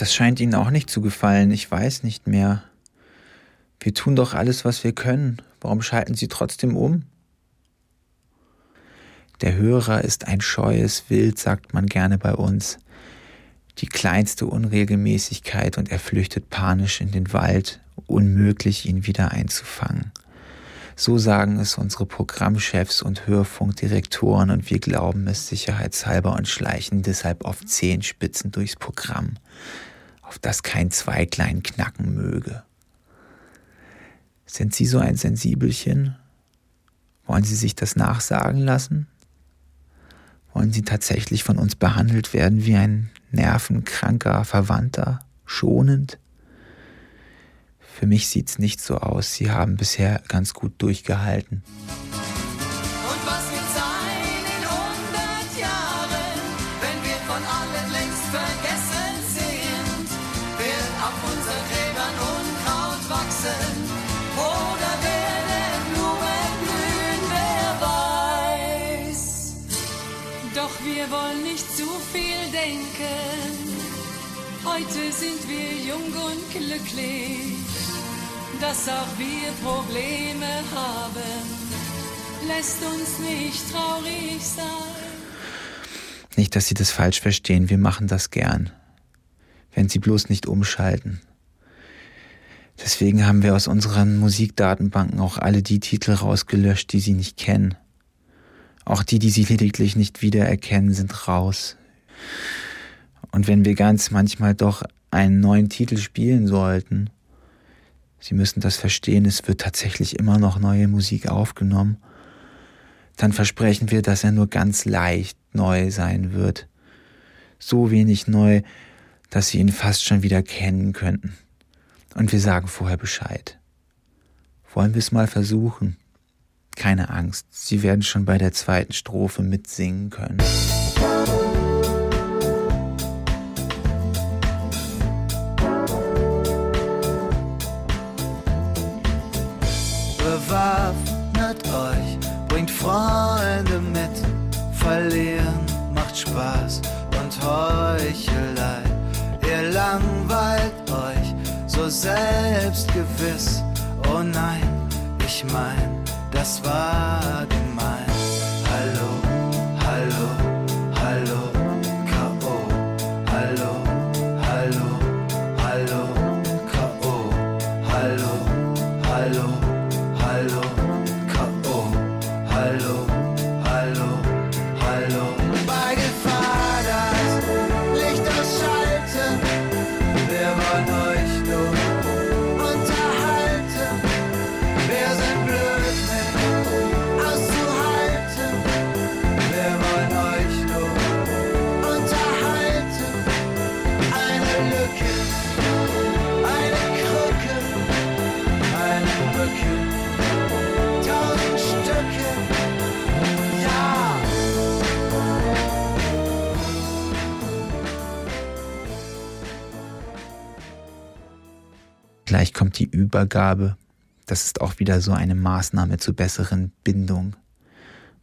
Das scheint Ihnen auch nicht zu gefallen. Ich weiß nicht mehr. Wir tun doch alles, was wir können. Warum schalten Sie trotzdem um? Der Hörer ist ein scheues Wild, sagt man gerne bei uns. Die kleinste Unregelmäßigkeit und er flüchtet panisch in den Wald, unmöglich ihn wieder einzufangen. So sagen es unsere Programmchefs und Hörfunkdirektoren und wir glauben es sicherheitshalber und schleichen deshalb auf Zehenspitzen durchs Programm, auf das kein Zweiglein knacken möge. Sind Sie so ein Sensibelchen? Wollen Sie sich das nachsagen lassen? Wollen Sie tatsächlich von uns behandelt werden wie ein nervenkranker Verwandter, schonend? Für mich sieht's nicht so aus. Sie haben bisher ganz gut durchgehalten. Glücklich, dass auch wir Probleme haben. Lässt uns nicht traurig sein. Nicht, dass Sie das falsch verstehen, wir machen das gern. Wenn Sie bloß nicht umschalten. Deswegen haben wir aus unseren Musikdatenbanken auch alle die Titel rausgelöscht, die Sie nicht kennen. Auch die, die Sie lediglich nicht wiedererkennen, sind raus. Und wenn wir ganz manchmal doch einen neuen Titel spielen sollten, Sie müssen das verstehen, es wird tatsächlich immer noch neue Musik aufgenommen, dann versprechen wir, dass er nur ganz leicht neu sein wird. So wenig neu, dass Sie ihn fast schon wieder kennen könnten. Und wir sagen vorher Bescheid. Wollen wir es mal versuchen? Keine Angst, Sie werden schon bei der zweiten Strophe mitsingen können. Selbstgewiss. Oh nein, ich mein, das war die Übergabe. Das ist auch wieder so eine Maßnahme zur besseren Bindung.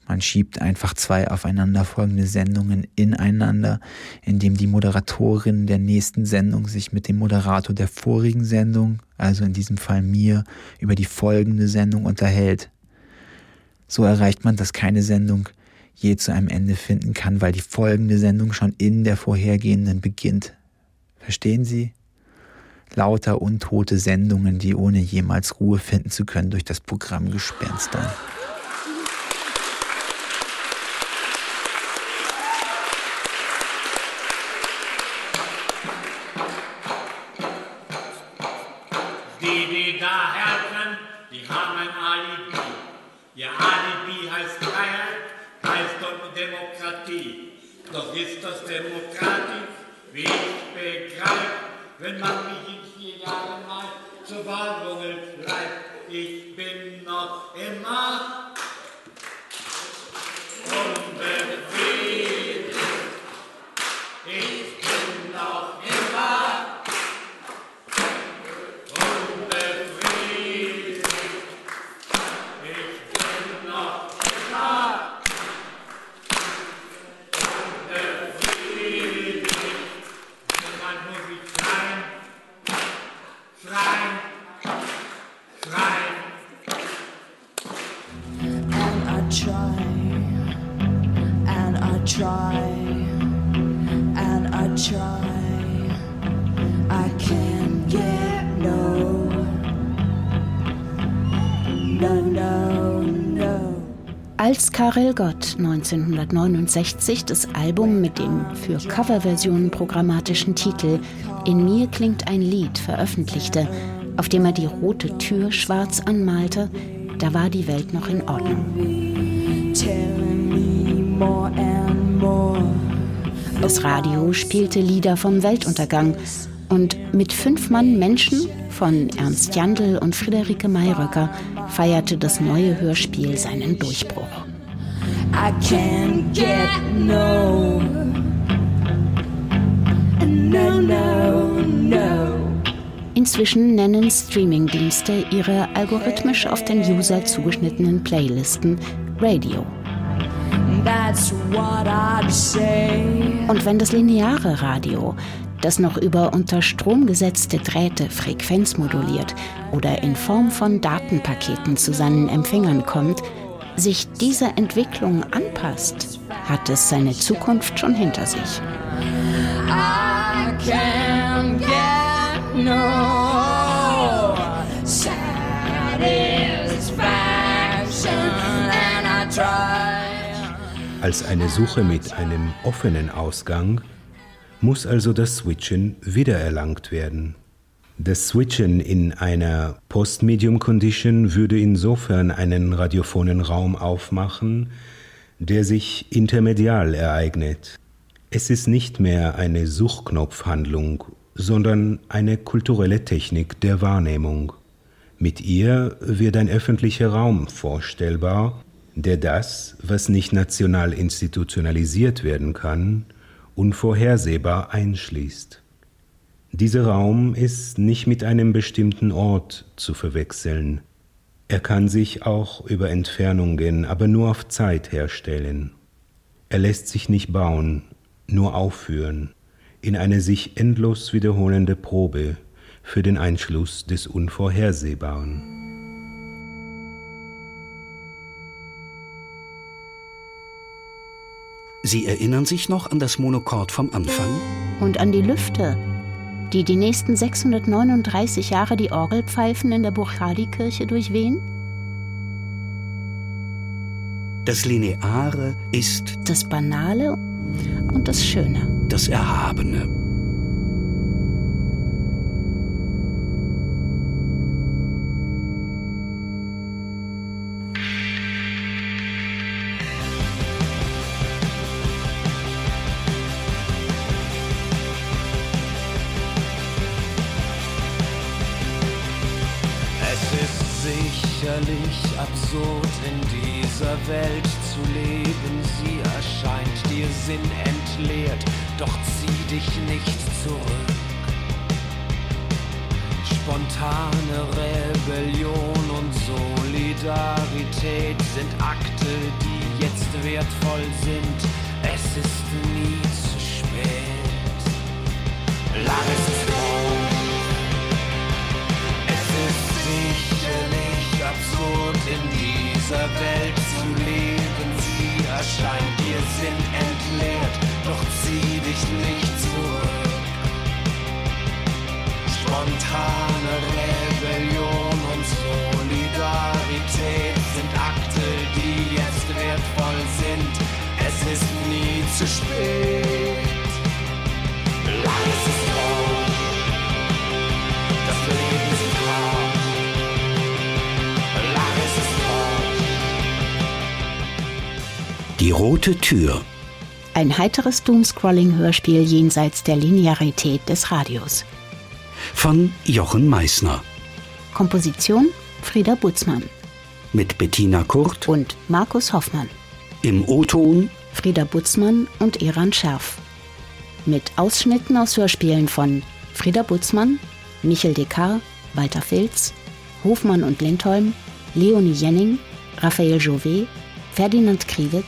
Man schiebt einfach zwei aufeinanderfolgende Sendungen ineinander, indem die Moderatorin der nächsten Sendung sich mit dem Moderator der vorigen Sendung, also in diesem Fall mir, über die folgende Sendung unterhält. So erreicht man, dass keine Sendung je zu einem Ende finden kann, weil die folgende Sendung schon in der vorhergehenden beginnt. Verstehen Sie? Lauter untote Sendungen, die ohne jemals Ruhe finden zu können durch das Programm gespenstern. Die, die da herren, die haben ein Alibi. Ihr Alibi heißt Freiheit, heißt doch Demokratie. Doch ist das demokratisch, wie ich begreife, wenn man zur Wahlgungel bleibt. Ich bin noch immer Karel Gott 1969 das Album mit dem für Coverversionen programmatischen Titel In mir klingt ein Lied veröffentlichte, auf dem er die rote Tür schwarz anmalte, da war die Welt noch in Ordnung. Das Radio spielte Lieder vom Weltuntergang und mit fünf Mann Menschen von Ernst Jandl und Friederike Mayröcker feierte das neue Hörspiel seinen Durchbruch. I can't get no, no, no, no. Inzwischen nennen Streamingdienste ihre algorithmisch auf den User zugeschnittenen Playlisten Radio. That's what I'd say. Und wenn das lineare Radio, das noch über unter Strom gesetzte Drähte Frequenz moduliert oder in Form von Datenpaketen zu seinen Empfängern kommt, sich dieser Entwicklung anpasst, hat es seine Zukunft schon hinter sich. I can't get no. Als eine Suche mit einem offenen Ausgang muss also das Switchen wiedererlangt werden. Das Switchen in einer Post-Medium-Condition würde insofern einen radiophonen Raum aufmachen, der sich intermedial ereignet. Es ist nicht mehr eine Suchknopfhandlung, sondern eine kulturelle Technik der Wahrnehmung. Mit ihr wird ein öffentlicher Raum vorstellbar, der das, was nicht national institutionalisiert werden kann, unvorhersehbar einschließt. Dieser Raum ist nicht mit einem bestimmten Ort zu verwechseln. Er kann sich auch über Entfernungen, aber nur auf Zeit herstellen. Er lässt sich nicht bauen, nur aufführen, in eine sich endlos wiederholende Probe für den Einschluss des Unvorhersehbaren. Sie erinnern sich noch an das Monochord vom Anfang? Und an die Lüfte, die die nächsten 639 Jahre die Orgelpfeifen in der Burchadi-Kirche durchwehen? Das Lineare ist Das Banale und das Schöne. das Erhabene. Sicherlich absurd, in dieser Welt zu leben. Sie erscheint dir sinnentleert, doch zieh dich nicht zurück. Spontane Rebellion und Solidarität sind Akte, die jetzt wertvoll sind. Es ist nie zu spät. Lang ist es absurd, in dieser Welt zu leben. Sie erscheint dir Sinn entleert, doch zieh dich nicht zurück. Spontane Rebellion und Solidarität sind Akte, die jetzt wertvoll sind. Es ist nie zu spät. Die rote Tür Ein heiteres Doomscrolling-Hörspiel jenseits der Linearität des Radios. von Jochen Meissner Komposition Frieda Butzmann mit Bettina Kurt und Markus Hoffmann. im O-Ton Frieda Butzmann und Eran Scherf. Mit Ausschnitten aus Hörspielen von Frieda Butzmann, Michel Descartes, Walter Filz, Hofmann und Lindholm, Leonie Jenning, Raphael Jouvet, Ferdinand Kriwit,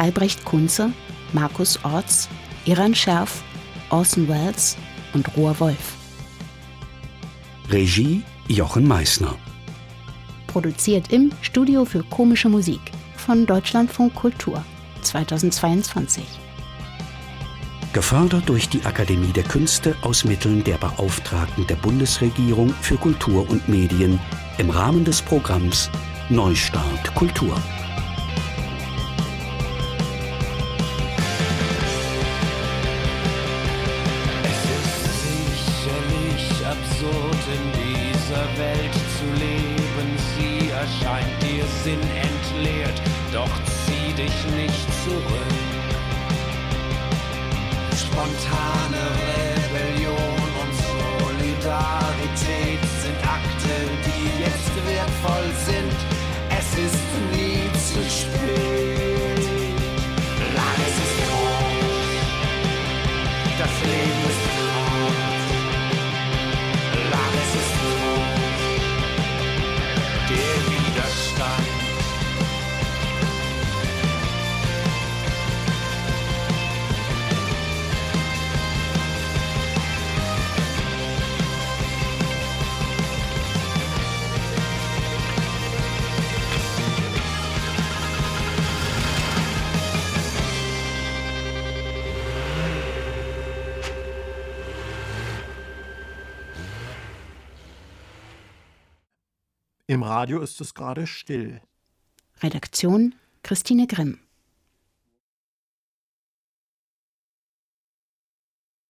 Albrecht Kunze, Markus Orts, Eran Scherf, Orson Welles und Rohr Wolf. Regie Jochen Meissner. Produziert im Studio für komische Musik von Deutschlandfunk Kultur 2022. Gefördert durch die Akademie der Künste aus Mitteln der Beauftragten der Bundesregierung für Kultur und Medien im Rahmen des Programms Neustart Kultur. Im Radio ist es gerade still. Redaktion Christine Grimm.